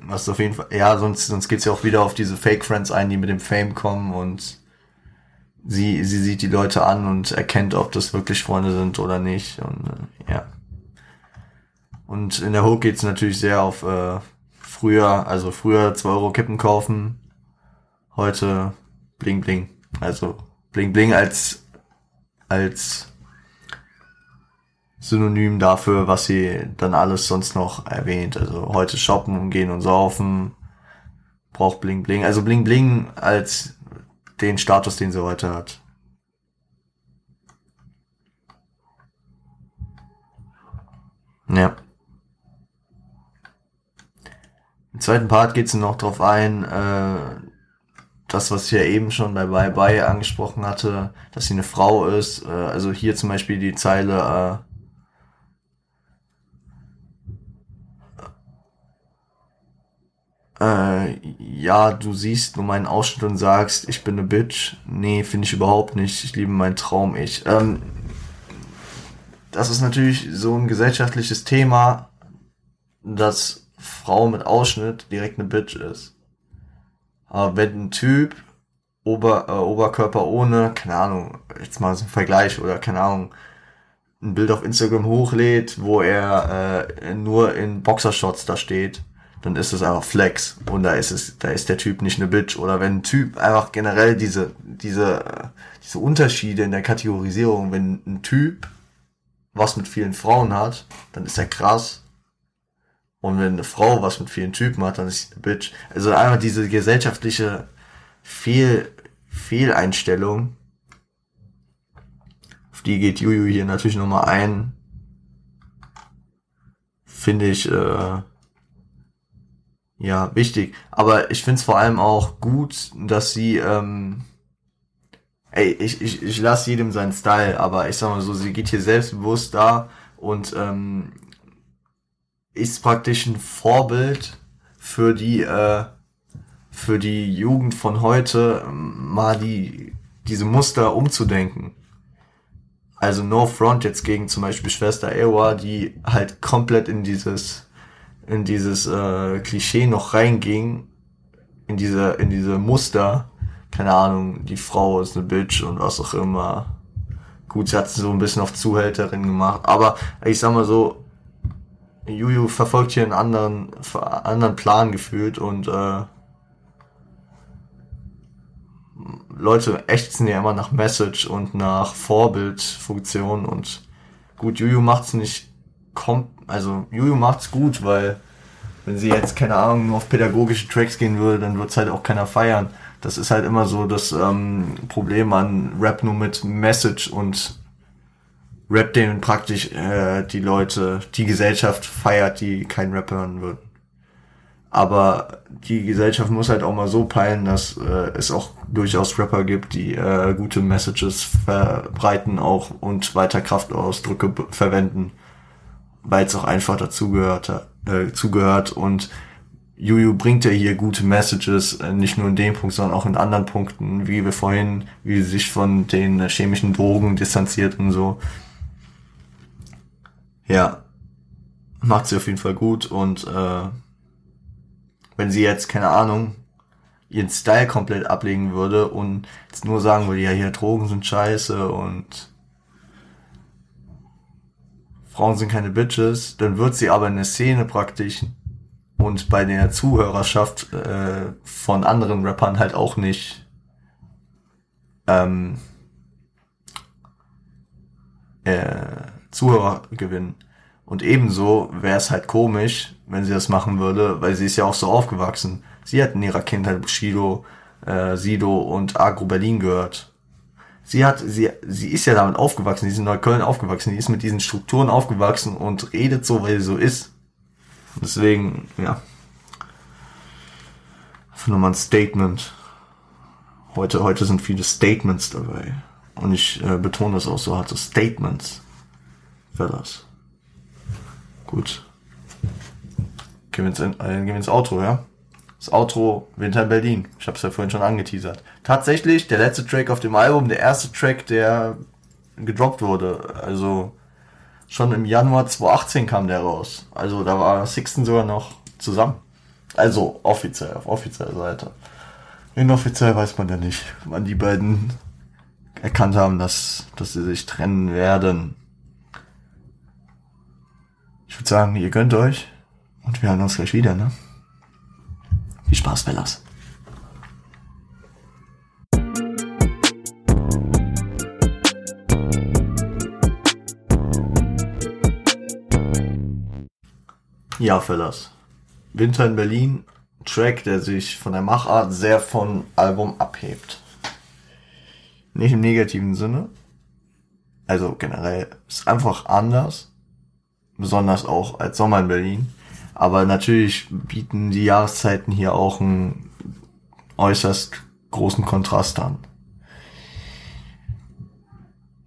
S1: was auf jeden Fall, ja, sonst, sonst geht's ja auch wieder auf diese Fake Friends ein, die mit dem Fame kommen und sie, sie sieht die Leute an und erkennt, ob das wirklich Freunde sind oder nicht und, äh, ja. Und in der Hook geht's natürlich sehr auf, äh, früher, also früher 2 Euro Kippen kaufen, heute Bling Bling. Also Bling Bling als, als Synonym dafür, was sie dann alles sonst noch erwähnt. Also heute shoppen und gehen und saufen, braucht Bling Bling. Also Bling Bling als den Status, den sie heute hat. Ja. Im zweiten Part geht es noch drauf ein, äh, das, was ich ja eben schon bei Bye Bye angesprochen hatte, dass sie eine Frau ist. Äh, also hier zum Beispiel die Zeile, äh, ja, du siehst nur meinen Ausschnitt und sagst, ich bin eine Bitch. Nee, finde ich überhaupt nicht. Ich liebe meinen Traum, ich. Ähm, das ist natürlich so ein gesellschaftliches Thema, das Frau mit Ausschnitt direkt eine Bitch ist. Aber wenn ein Typ Ober, äh, Oberkörper ohne, keine Ahnung, jetzt mal so ein Vergleich oder keine Ahnung, ein Bild auf Instagram hochlädt, wo er äh, nur in Boxershorts da steht, dann ist es einfach Flex und da ist es, da ist der Typ nicht eine Bitch. Oder wenn ein Typ einfach generell diese, diese, diese Unterschiede in der Kategorisierung, wenn ein Typ was mit vielen Frauen hat, dann ist er krass. Und wenn eine Frau was mit vielen Typen hat, dann ist sie eine Bitch. Also einfach diese gesellschaftliche Fehl, Fehleinstellung, auf die geht Juju hier natürlich nochmal ein, finde ich, äh, ja, wichtig. Aber ich finde es vor allem auch gut, dass sie, ähm, ey, ich, ich, ich lasse jedem seinen Style, aber ich sag mal so, sie geht hier selbstbewusst da und ähm, ist praktisch ein Vorbild für die, äh, für die Jugend von heute, mal die, diese Muster umzudenken. Also No Front jetzt gegen zum Beispiel Schwester Ewa, die halt komplett in dieses in dieses äh, Klischee noch reinging, in diese, in diese Muster, keine Ahnung, die Frau ist eine Bitch und was auch immer. Gut, sie hat so ein bisschen auf Zuhälterin gemacht, aber ich sag mal so, Juju verfolgt hier einen anderen, anderen Plan gefühlt und äh, Leute ächzen ja immer nach Message und nach Vorbildfunktion und gut, Juju macht's nicht kommt, also Juju macht's gut, weil wenn sie jetzt, keine Ahnung, nur auf pädagogische Tracks gehen würde, dann wird's halt auch keiner feiern. Das ist halt immer so das ähm, Problem an Rap nur mit Message und Rap, den praktisch äh, die Leute, die Gesellschaft feiert, die keinen Rap hören würden. Aber die Gesellschaft muss halt auch mal so peilen, dass äh, es auch durchaus Rapper gibt, die äh, gute Messages verbreiten auch und weiter Kraftausdrücke verwenden weil es auch einfach dazugehört äh, zugehört und Juju bringt ja hier gute Messages, äh, nicht nur in dem Punkt, sondern auch in anderen Punkten, wie wir vorhin, wie sie sich von den äh, chemischen Drogen distanziert und so. Ja, macht sie auf jeden Fall gut und äh, wenn sie jetzt, keine Ahnung, ihren Style komplett ablegen würde und jetzt nur sagen würde, ja, hier Drogen sind scheiße und Frauen sind keine Bitches, dann wird sie aber in der Szene praktisch und bei der Zuhörerschaft äh, von anderen Rappern halt auch nicht ähm, äh, Zuhörer gewinnen. Und ebenso wäre es halt komisch, wenn sie das machen würde, weil sie ist ja auch so aufgewachsen. Sie hat in ihrer Kindheit Bushido, äh, Sido und Agro Berlin gehört sie hat, sie, sie ist ja damit aufgewachsen, sie ist in Neukölln aufgewachsen, die ist mit diesen Strukturen aufgewachsen und redet so, weil sie so ist. Deswegen, ja. Einfach nochmal ein Statement. Heute, heute sind viele Statements dabei. Und ich äh, betone das auch so hart, so Statements. Wer das? Gut. Gehen wir ins, äh, gehen wir ins Outro, ja? Das Outro Winter in Berlin. Ich habe es ja vorhin schon angeteasert. Tatsächlich der letzte Track auf dem Album, der erste Track, der gedroppt wurde. Also schon im Januar 2018 kam der raus. Also da war Sixten sogar noch zusammen. Also offiziell, auf offizieller Seite. Inoffiziell weiß man ja nicht, wann die beiden erkannt haben, dass, dass sie sich trennen werden. Ich würde sagen, ihr gönnt euch und wir hören uns gleich wieder, ne? Viel Spaß, Fellas. Ja, Fellas. Winter in Berlin, Track, der sich von der Machart sehr von Album abhebt. Nicht im negativen Sinne. Also generell ist einfach anders. Besonders auch als Sommer in Berlin. Aber natürlich bieten die Jahreszeiten hier auch einen äußerst großen Kontrast an.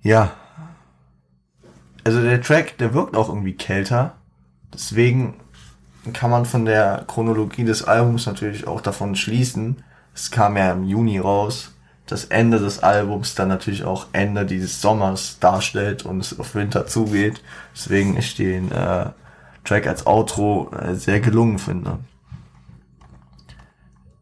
S1: Ja. Also der Track, der wirkt auch irgendwie kälter. Deswegen kann man von der Chronologie des Albums natürlich auch davon schließen. Es kam ja im Juni raus. Das Ende des Albums dann natürlich auch Ende dieses Sommers darstellt und es auf Winter zugeht. Deswegen ich den äh, Track als Outro äh, sehr gelungen finde.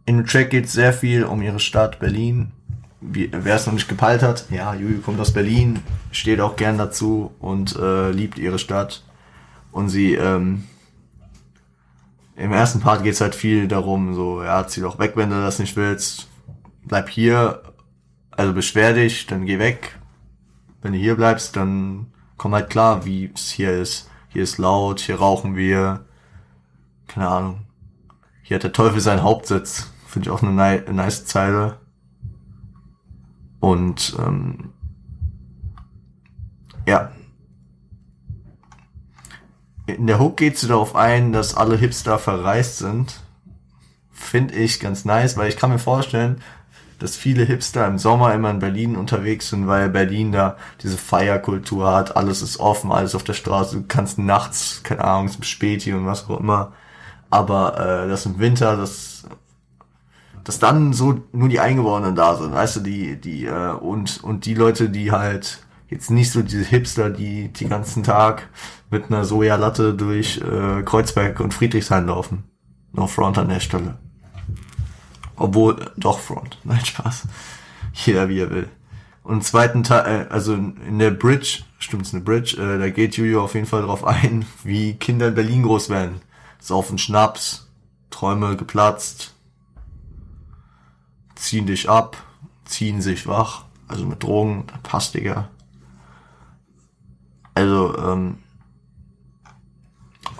S1: In dem Track geht es sehr viel um ihre Stadt Berlin. Wer es noch nicht gepeilt hat, ja, Juju kommt aus Berlin, steht auch gern dazu und äh, liebt ihre Stadt. Und sie, ähm, im ersten Part geht es halt viel darum, so, ja, zieh doch weg, wenn du das nicht willst. Bleib hier, also beschwer dich, dann geh weg. Wenn du hier bleibst, dann komm halt klar, wie es hier ist. Hier ist laut, hier rauchen wir. Keine Ahnung. Hier hat der Teufel seinen Hauptsitz. Finde ich auch eine nice Zeile. Und ähm, ja. In der Hook geht sie darauf ein, dass alle Hipster verreist sind. Finde ich ganz nice, weil ich kann mir vorstellen, dass viele Hipster im Sommer immer in Berlin unterwegs sind, weil Berlin da diese Feierkultur hat, alles ist offen, alles auf der Straße, du kannst nachts, keine Ahnung, zum Späti und was auch immer. Aber äh, das im Winter, das dass dann so nur die Eingeborenen da sind, weißt du, die, die, äh, und, und die Leute, die halt jetzt nicht so diese Hipster, die die ganzen Tag mit einer Sojalatte durch äh, Kreuzberg und Friedrichshain laufen. No front an der Stelle. Obwohl, doch Front. Nein, Spaß. Jeder wie er will. Und im zweiten Teil, äh, also in der Bridge, stimmt's eine Bridge, äh, da geht Julio auf jeden Fall drauf ein, wie Kinder in Berlin groß werden. Saufen Schnaps, Träume geplatzt, ziehen dich ab, ziehen sich wach, also mit Drogen, passt Digga. Also, ähm,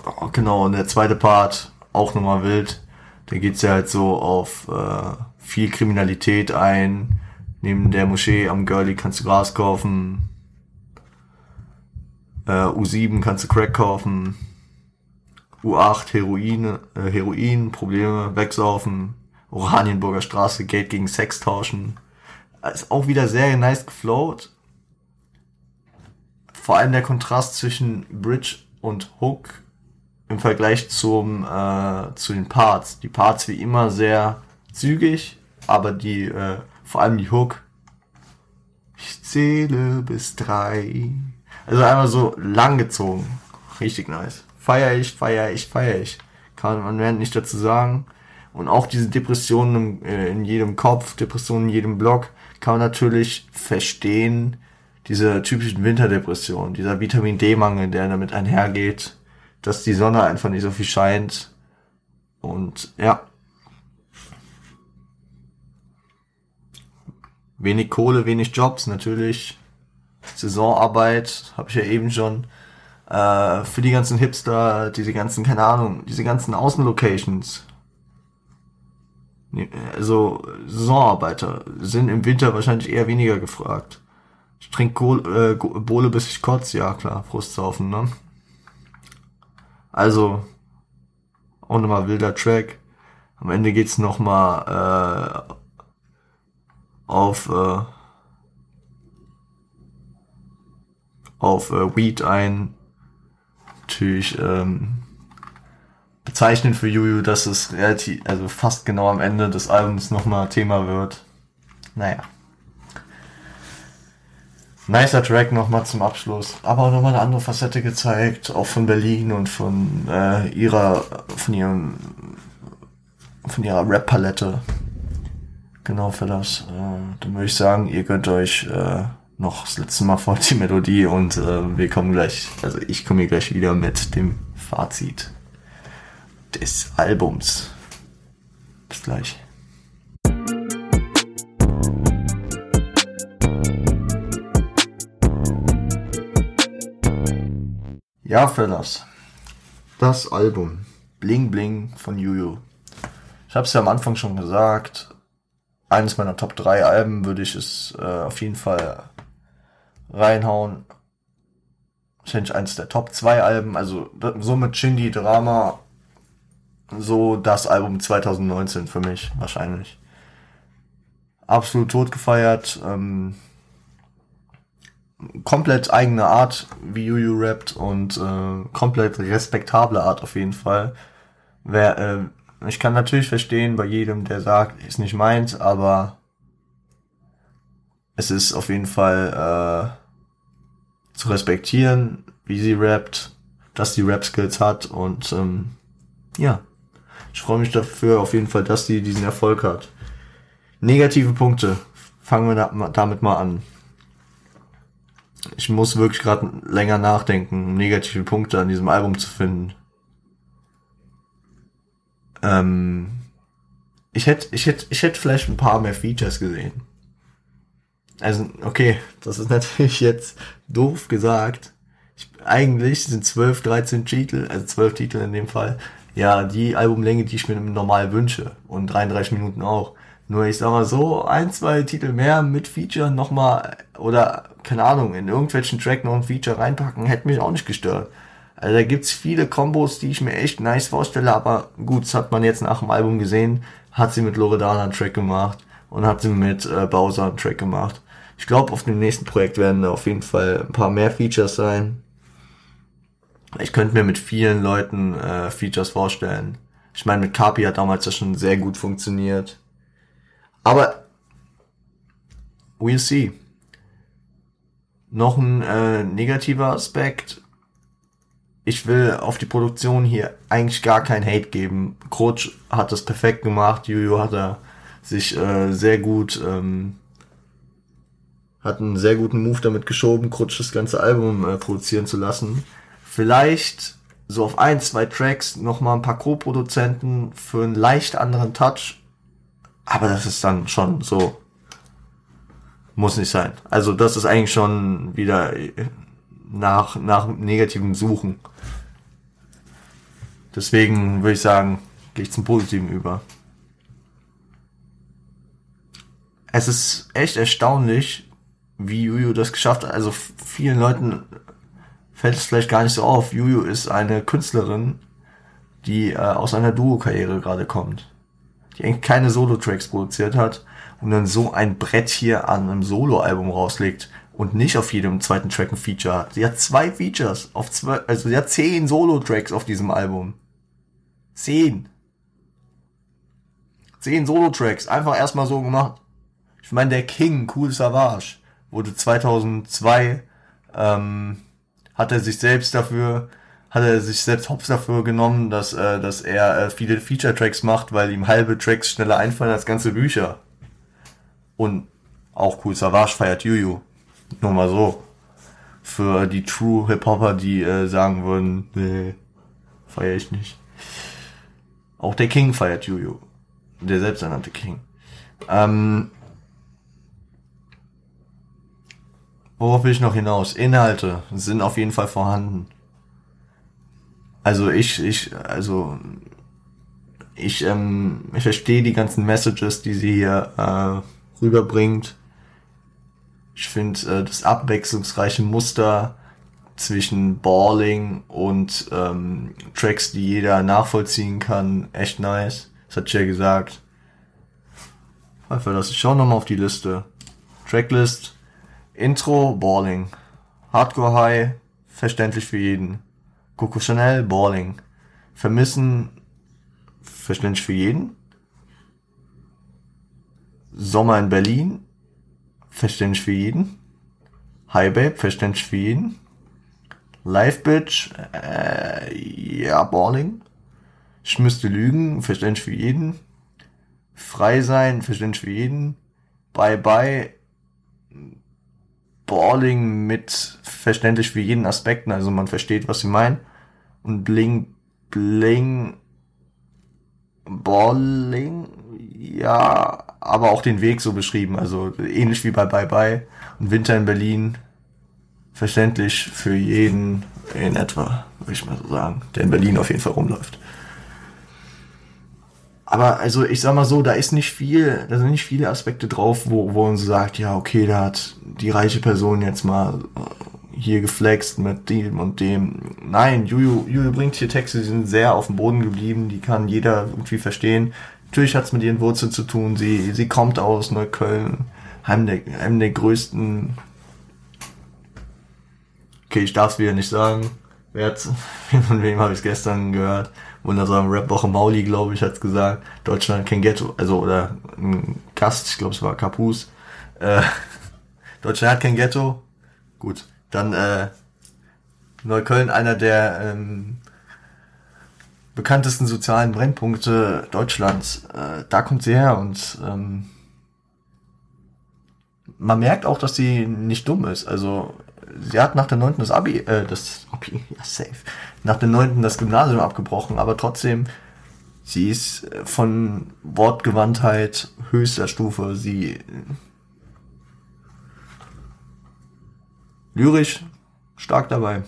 S1: oh, genau, und der zweite Part, auch nochmal wild, da geht's ja halt so auf äh, viel Kriminalität ein. Neben der Moschee am Girlie kannst du Gras kaufen. Äh, U7 kannst du Crack kaufen. U8 Heroin, äh, Heroin, Probleme, wegsaufen. Oranienburger Straße, Geld gegen Sex tauschen. Ist auch wieder sehr nice geflowt. Vor allem der Kontrast zwischen Bridge und Hook im Vergleich zum äh, zu den Parts. Die Parts wie immer sehr zügig, aber die äh, vor allem die Hook. Ich zähle bis drei. Also einmal so lang gezogen. Richtig nice. Feier ich, feier ich, feier ich. Kann man mehr nicht dazu sagen. Und auch diese Depressionen äh, in jedem Kopf, Depressionen in jedem Block, kann man natürlich verstehen. Diese typischen Winterdepressionen, dieser Vitamin D-Mangel, der damit einhergeht dass die Sonne einfach nicht so viel scheint. Und ja. Wenig Kohle, wenig Jobs, natürlich. Saisonarbeit, habe ich ja eben schon. Äh, für die ganzen Hipster, diese ganzen, keine Ahnung, diese ganzen Außenlocations. Also Saisonarbeiter sind im Winter wahrscheinlich eher weniger gefragt. Ich trinke Kohle, äh, Bohle bis ich kotze, ja klar, Frustsaufen, ne? Also, auch nochmal wilder Track. Am Ende geht's nochmal äh, auf äh, auf äh, Weed ein. Natürlich ähm, bezeichnend für Juju, dass es relativ, also fast genau am Ende des Albums nochmal Thema wird. Naja nicer Track nochmal zum Abschluss. Aber auch nochmal eine andere Facette gezeigt, auch von Berlin und von äh, ihrer, von ihrem, von ihrer Rap-Palette. Genau für das. Äh, dann würde ich sagen, ihr gönnt euch äh, noch das letzte Mal vor die Melodie und äh, wir kommen gleich, also ich komme hier gleich wieder mit dem Fazit des Albums. Bis gleich. Ja, Fellas. Das Album Bling Bling von Juju. Ich habe es ja am Anfang schon gesagt. Eines meiner Top 3 Alben würde ich es äh, auf jeden Fall reinhauen. Wahrscheinlich eines der Top 2 Alben. Also so mit Shindy Drama. So das Album 2019 für mich wahrscheinlich. Absolut tot gefeiert. Ähm, komplett eigene Art, wie Juju rappt und äh, komplett respektable Art auf jeden Fall. Wer, äh, ich kann natürlich verstehen bei jedem, der sagt, ist nicht meins, aber es ist auf jeden Fall äh, zu respektieren, wie sie rappt. dass die Rap-Skills hat und ähm, ja, ich freue mich dafür auf jeden Fall, dass sie diesen Erfolg hat. Negative Punkte. Fangen wir damit mal an. Ich muss wirklich gerade länger nachdenken, um negative Punkte an diesem Album zu finden. Ähm, ich hätte, ich hätte, ich hätte vielleicht ein paar mehr Features gesehen. Also, okay, das ist natürlich jetzt doof gesagt. Ich, eigentlich sind 12, 13 Titel, also 12 Titel in dem Fall, ja, die Albumlänge, die ich mir normal wünsche. Und 33 Minuten auch. Nur ich sag mal so, ein, zwei Titel mehr mit Feature nochmal, oder keine Ahnung, in irgendwelchen Track noch ein Feature reinpacken, hätte mich auch nicht gestört. Also da gibt's viele Kombos, die ich mir echt nice vorstelle, aber gut, das hat man jetzt nach dem Album gesehen, hat sie mit Loredana einen Track gemacht und hat sie mit äh, Bowser einen Track gemacht. Ich glaube, auf dem nächsten Projekt werden auf jeden Fall ein paar mehr Features sein. Ich könnte mir mit vielen Leuten äh, Features vorstellen. Ich meine, mit Kapi hat damals das schon sehr gut funktioniert. Aber we'll see. Noch ein äh, negativer Aspekt. Ich will auf die Produktion hier eigentlich gar kein Hate geben. Coach hat das perfekt gemacht. Juju hat er sich äh, sehr gut, ähm, hat einen sehr guten Move damit geschoben, Krutsch das ganze Album äh, produzieren zu lassen vielleicht so auf ein, zwei Tracks nochmal ein paar Co-Produzenten für einen leicht anderen Touch. Aber das ist dann schon so. Muss nicht sein. Also das ist eigentlich schon wieder nach, nach negativem Suchen. Deswegen würde ich sagen, gehe ich zum Positiven über. Es ist echt erstaunlich, wie Juju das geschafft hat. Also vielen Leuten fällt es vielleicht gar nicht so auf. Juju ist eine Künstlerin, die äh, aus einer Duo-Karriere gerade kommt. Die eigentlich keine Solo-Tracks produziert hat und dann so ein Brett hier an einem Solo-Album rauslegt und nicht auf jedem zweiten Track ein Feature hat. Sie hat zwei Features auf zwei, also sie hat zehn Solo-Tracks auf diesem Album. Zehn. Zehn Solo-Tracks. Einfach erstmal so gemacht. Ich meine, der King, Cool Savage, wurde 2002 ähm, hat er sich selbst dafür, hat er sich selbst hops dafür genommen, dass, äh, dass er äh, viele Feature-Tracks macht, weil ihm halbe Tracks schneller einfallen als ganze Bücher. Und auch cool, Savage feiert Juju. Nur mal so. Für die True Hip-Hopper, die äh, sagen würden, nee, feier ich nicht. Auch der King feiert Juju. Der selbsternannte King. Ähm, Worauf will ich noch hinaus? Inhalte sind auf jeden Fall vorhanden. Also ich, ich, also ich, ähm, ich verstehe die ganzen Messages, die sie hier äh, rüberbringt. Ich finde äh, das abwechslungsreiche Muster zwischen Balling und ähm, Tracks, die jeder nachvollziehen kann, echt nice. Das hat ich ja gesagt. Einfach das. Ich schau nochmal auf die Liste. Tracklist Intro, Balling. Hardcore High, verständlich für jeden. Coco Chanel, Balling. Vermissen, verständlich für jeden. Sommer in Berlin, verständlich für jeden. Hi Babe, verständlich für jeden. Live Bitch, äh, ja, Balling. Ich müsste lügen, verständlich für jeden. Frei sein, verständlich für jeden. Bye bye, Balling mit verständlich für jeden Aspekten, also man versteht, was sie meinen. Und Bling, Bling, Balling, ja, aber auch den Weg so beschrieben, also ähnlich wie bei Bye Bye und Winter in Berlin, verständlich für jeden in etwa, würde ich mal so sagen, der in Berlin auf jeden Fall rumläuft. Aber also ich sag mal so, da ist nicht viel, da sind nicht viele Aspekte drauf, wo, wo man so sagt, ja, okay, da hat die reiche Person jetzt mal äh, hier geflext mit dem und dem. Nein, Juju, Juju bringt hier Texte, die sind sehr auf dem Boden geblieben, die kann jeder irgendwie verstehen. Natürlich hat's mit ihren Wurzeln zu tun. Sie, sie kommt aus Neukölln, einem der, einem der größten. Okay, ich darf's wieder nicht sagen. Wer von wem habe ich gestern gehört? Wundersame Rap-Woche Mauli, glaube ich, hat's gesagt. Deutschland kein Ghetto, also oder ein Gast, ich glaube es war Kapus. Äh, Deutschland hat kein Ghetto. Gut, dann äh, Neukölln einer der ähm, bekanntesten sozialen Brennpunkte Deutschlands. Äh, da kommt sie her und ähm, man merkt auch, dass sie nicht dumm ist. Also sie hat nach der neunten das Abi, äh, das Abi, ja safe, nach der neunten das Gymnasium abgebrochen, aber trotzdem, sie ist von Wortgewandtheit höchster Stufe. Sie lyrisch stark dabei.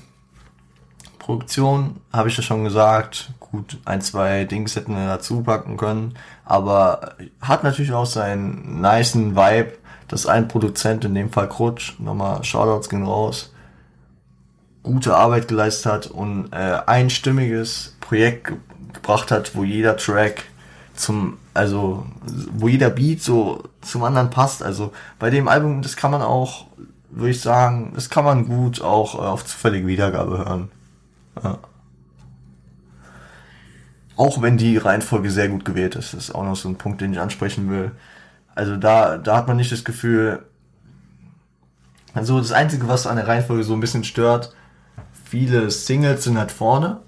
S1: Produktion, habe ich ja schon gesagt, gut, ein, zwei Dings hätten wir dazu packen können, aber hat natürlich auch seinen niceen Vibe, dass ein Produzent, in dem Fall Krutsch, nochmal Shoutouts gehen raus, gute Arbeit geleistet hat und äh, ein stimmiges Projekt ge gebracht hat, wo jeder Track zum, also wo jeder Beat so zum anderen passt. Also bei dem Album, das kann man auch, würde ich sagen, das kann man gut auch äh, auf zufällige Wiedergabe hören. Ja. Auch wenn die Reihenfolge sehr gut gewählt ist, das ist auch noch so ein Punkt, den ich ansprechen will. Also da, da hat man nicht das Gefühl, also das Einzige, was an der Reihenfolge so ein bisschen stört, viele Singles sind halt vorne.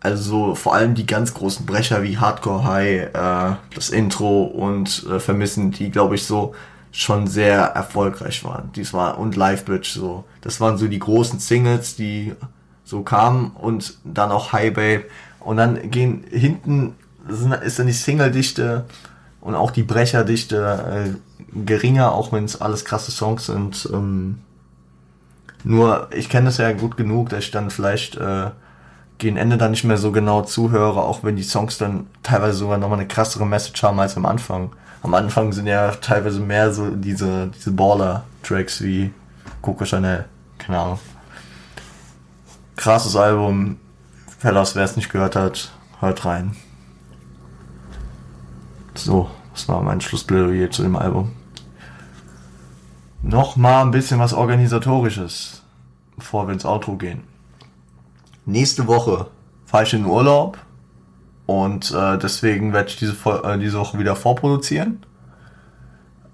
S1: Also vor allem die ganz großen Brecher wie Hardcore High, äh, das Intro und äh, Vermissen, die glaube ich so schon sehr erfolgreich waren. Dies war und Live Bridge so. Das waren so die großen Singles, die so kamen und dann auch High Babe und dann gehen hinten ist dann die Single-Dichte und auch die Brecherdichte äh, geringer, auch wenn es alles krasse Songs sind. Ähm, nur, ich kenne das ja gut genug, dass ich dann vielleicht äh, gegen Ende dann nicht mehr so genau zuhöre, auch wenn die Songs dann teilweise sogar nochmal eine krassere Message haben als am Anfang. Am Anfang sind ja teilweise mehr so diese, diese Baller-Tracks wie Coco Chanel, keine Ahnung. Krasses Album, Fellas, wer es nicht gehört hat, hört rein. So, das war mein Schlussplädoyer zu dem Album. Nochmal ein bisschen was Organisatorisches, bevor wir ins Outro gehen. Nächste Woche fahre ich in den Urlaub und äh, deswegen werde ich diese, äh, diese Woche wieder vorproduzieren.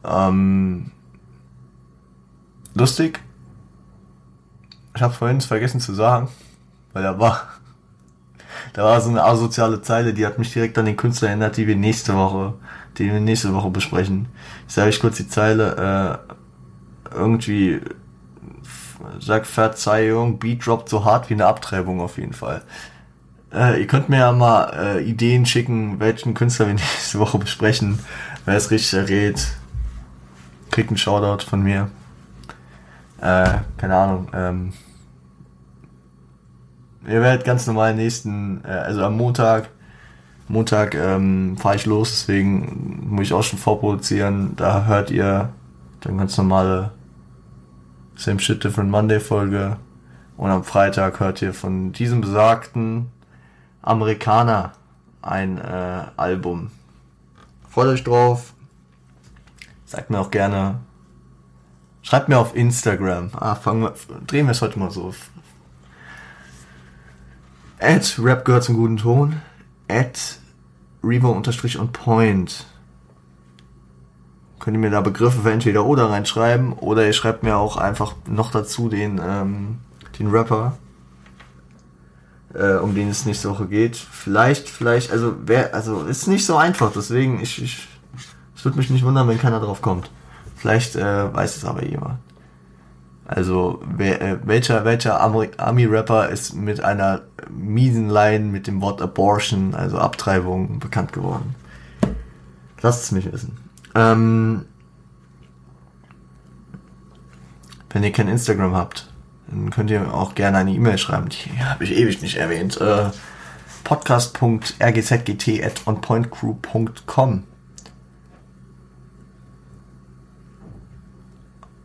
S1: Ähm, lustig. Ich habe vorhin vergessen zu sagen, weil da war da war so eine asoziale Zeile, die hat mich direkt an den Künstler erinnert, die wir nächste Woche, die wir nächste Woche besprechen. Ich sage euch kurz die Zeile, äh, irgendwie sagt Verzeihung, Beat droppt so hart wie eine Abtreibung auf jeden Fall. Äh, ihr könnt mir ja mal äh, Ideen schicken, welchen Künstler wir nächste Woche besprechen. Wer es richtig errät, kriegt einen Shoutout von mir. Äh, keine Ahnung. Ähm, ihr werdet ganz normal nächsten, äh, also am Montag, Montag ähm, fahre ich los, deswegen muss ich auch schon vorproduzieren. Da hört ihr dann ganz normale Same Shit Different Monday Folge. Und am Freitag hört ihr von diesem besagten Amerikaner ein äh, Album. Freut euch drauf. Sagt mir auch gerne. Schreibt mir auf Instagram. Ah, fangen wir, drehen wir es heute mal so. At Rap gehört zum guten Ton. At Revo unterstrich on point. Könnt ihr mir da Begriffe für entweder oder reinschreiben oder ihr schreibt mir auch einfach noch dazu den, ähm, den Rapper, äh, um den es nächste Woche geht. Vielleicht, vielleicht, also wer, also ist nicht so einfach, deswegen ich, ich, es würde mich nicht wundern, wenn keiner drauf kommt. Vielleicht äh, weiß es aber jemand. Also wer, äh, welcher welcher Army-Rapper ist mit einer miesen Line mit dem Wort Abortion, also Abtreibung, bekannt geworden? Lasst es mich wissen. Ähm, wenn ihr kein Instagram habt, dann könnt ihr auch gerne eine E-Mail schreiben. Die habe ich ewig nicht erwähnt. Äh, podcast.rgzgt.onpointcrew.com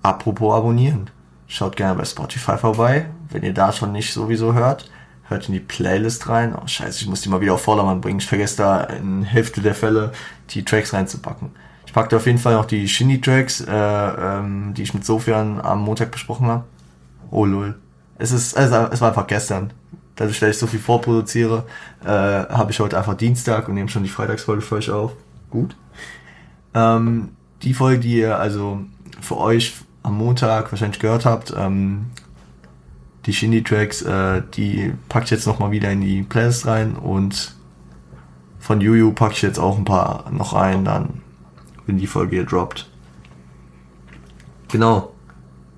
S1: Apropos abonnieren. Schaut gerne bei Spotify vorbei. Wenn ihr da schon nicht sowieso hört, hört in die Playlist rein. Oh scheiße, ich muss die mal wieder auf Vordermann bringen. Ich vergesse da in Hälfte der Fälle die Tracks reinzupacken. Ich packte auf jeden Fall noch die Shindy-Tracks, äh, ähm, die ich mit Sofian am Montag besprochen habe. Oh lol. Es ist, also, es war einfach gestern. Dadurch, dass ich so viel vorproduziere, äh, habe ich heute einfach Dienstag und nehme schon die Freitagsfolge für euch auf. Gut. Ähm, die Folge, die ihr also für euch am Montag wahrscheinlich gehört habt, ähm, Die Shindy-Tracks, äh, die pack ich jetzt nochmal wieder in die Playlist rein und von Juju pack ich jetzt auch ein paar noch ein, dann, wenn die Folge hier droppt. Genau.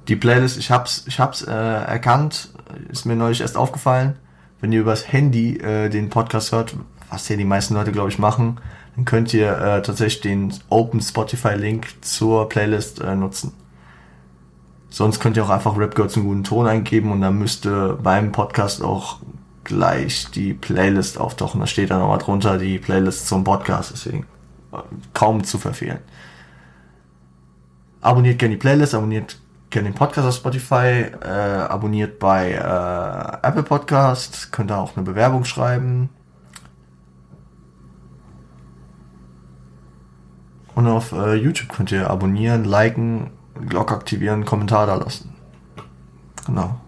S1: Die Playlist, ich hab's, ich hab's äh, erkannt, ist mir neulich erst aufgefallen. Wenn ihr übers Handy äh, den Podcast hört, was ja die meisten Leute, glaube ich, machen, dann könnt ihr äh, tatsächlich den Open Spotify Link zur Playlist äh, nutzen. Sonst könnt ihr auch einfach Rap Girls einen guten Ton eingeben und dann müsste beim Podcast auch gleich die Playlist auftauchen. Da steht dann nochmal drunter die Playlist zum Podcast, deswegen kaum zu verfehlen. Abonniert gerne die Playlist, abonniert gerne den Podcast auf Spotify, äh, abonniert bei äh, Apple Podcast, könnt ihr auch eine Bewerbung schreiben. Und auf äh, YouTube könnt ihr abonnieren, liken, Glocke aktivieren, Kommentar da lassen. Genau.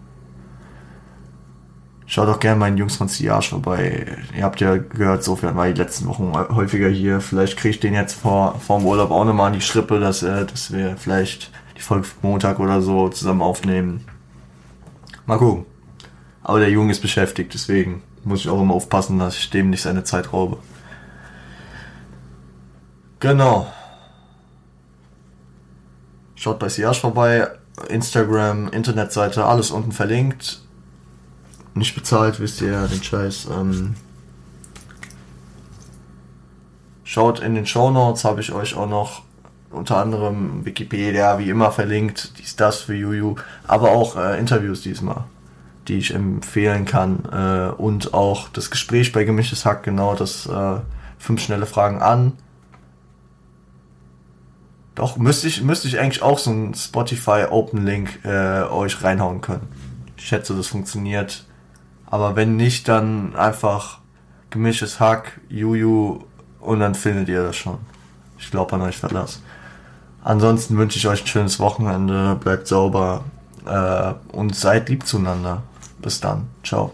S1: Schaut auch gerne meinen Jungs von Siage vorbei. Ihr habt ja gehört, sofern war die letzten Wochen häufiger hier. Vielleicht kriege ich den jetzt vor, vor dem Urlaub auch nochmal an die Schrippe, dass, äh, dass wir vielleicht die Folge Montag oder so zusammen aufnehmen. Mal gucken. Aber der Junge ist beschäftigt, deswegen muss ich auch immer aufpassen, dass ich dem nicht seine Zeit raube. Genau. Schaut bei Siage vorbei. Instagram, Internetseite, alles unten verlinkt. Nicht bezahlt, wisst ihr ja, den Scheiß. Ähm Schaut in den Show Notes, habe ich euch auch noch unter anderem Wikipedia, wie immer verlinkt, dies, das für Juju, aber auch äh, Interviews diesmal, die ich empfehlen kann äh, und auch das Gespräch bei Gemischtes Hack, genau das äh, fünf schnelle Fragen an doch, müsste ich, müsste ich eigentlich auch so einen Spotify Open Link äh, euch reinhauen können. Ich schätze, das funktioniert. Aber wenn nicht, dann einfach gemischtes Hack, Juju und dann findet ihr das schon. Ich glaube an euch Verlass. Ansonsten wünsche ich euch ein schönes Wochenende, bleibt sauber äh, und seid lieb zueinander. Bis dann. Ciao.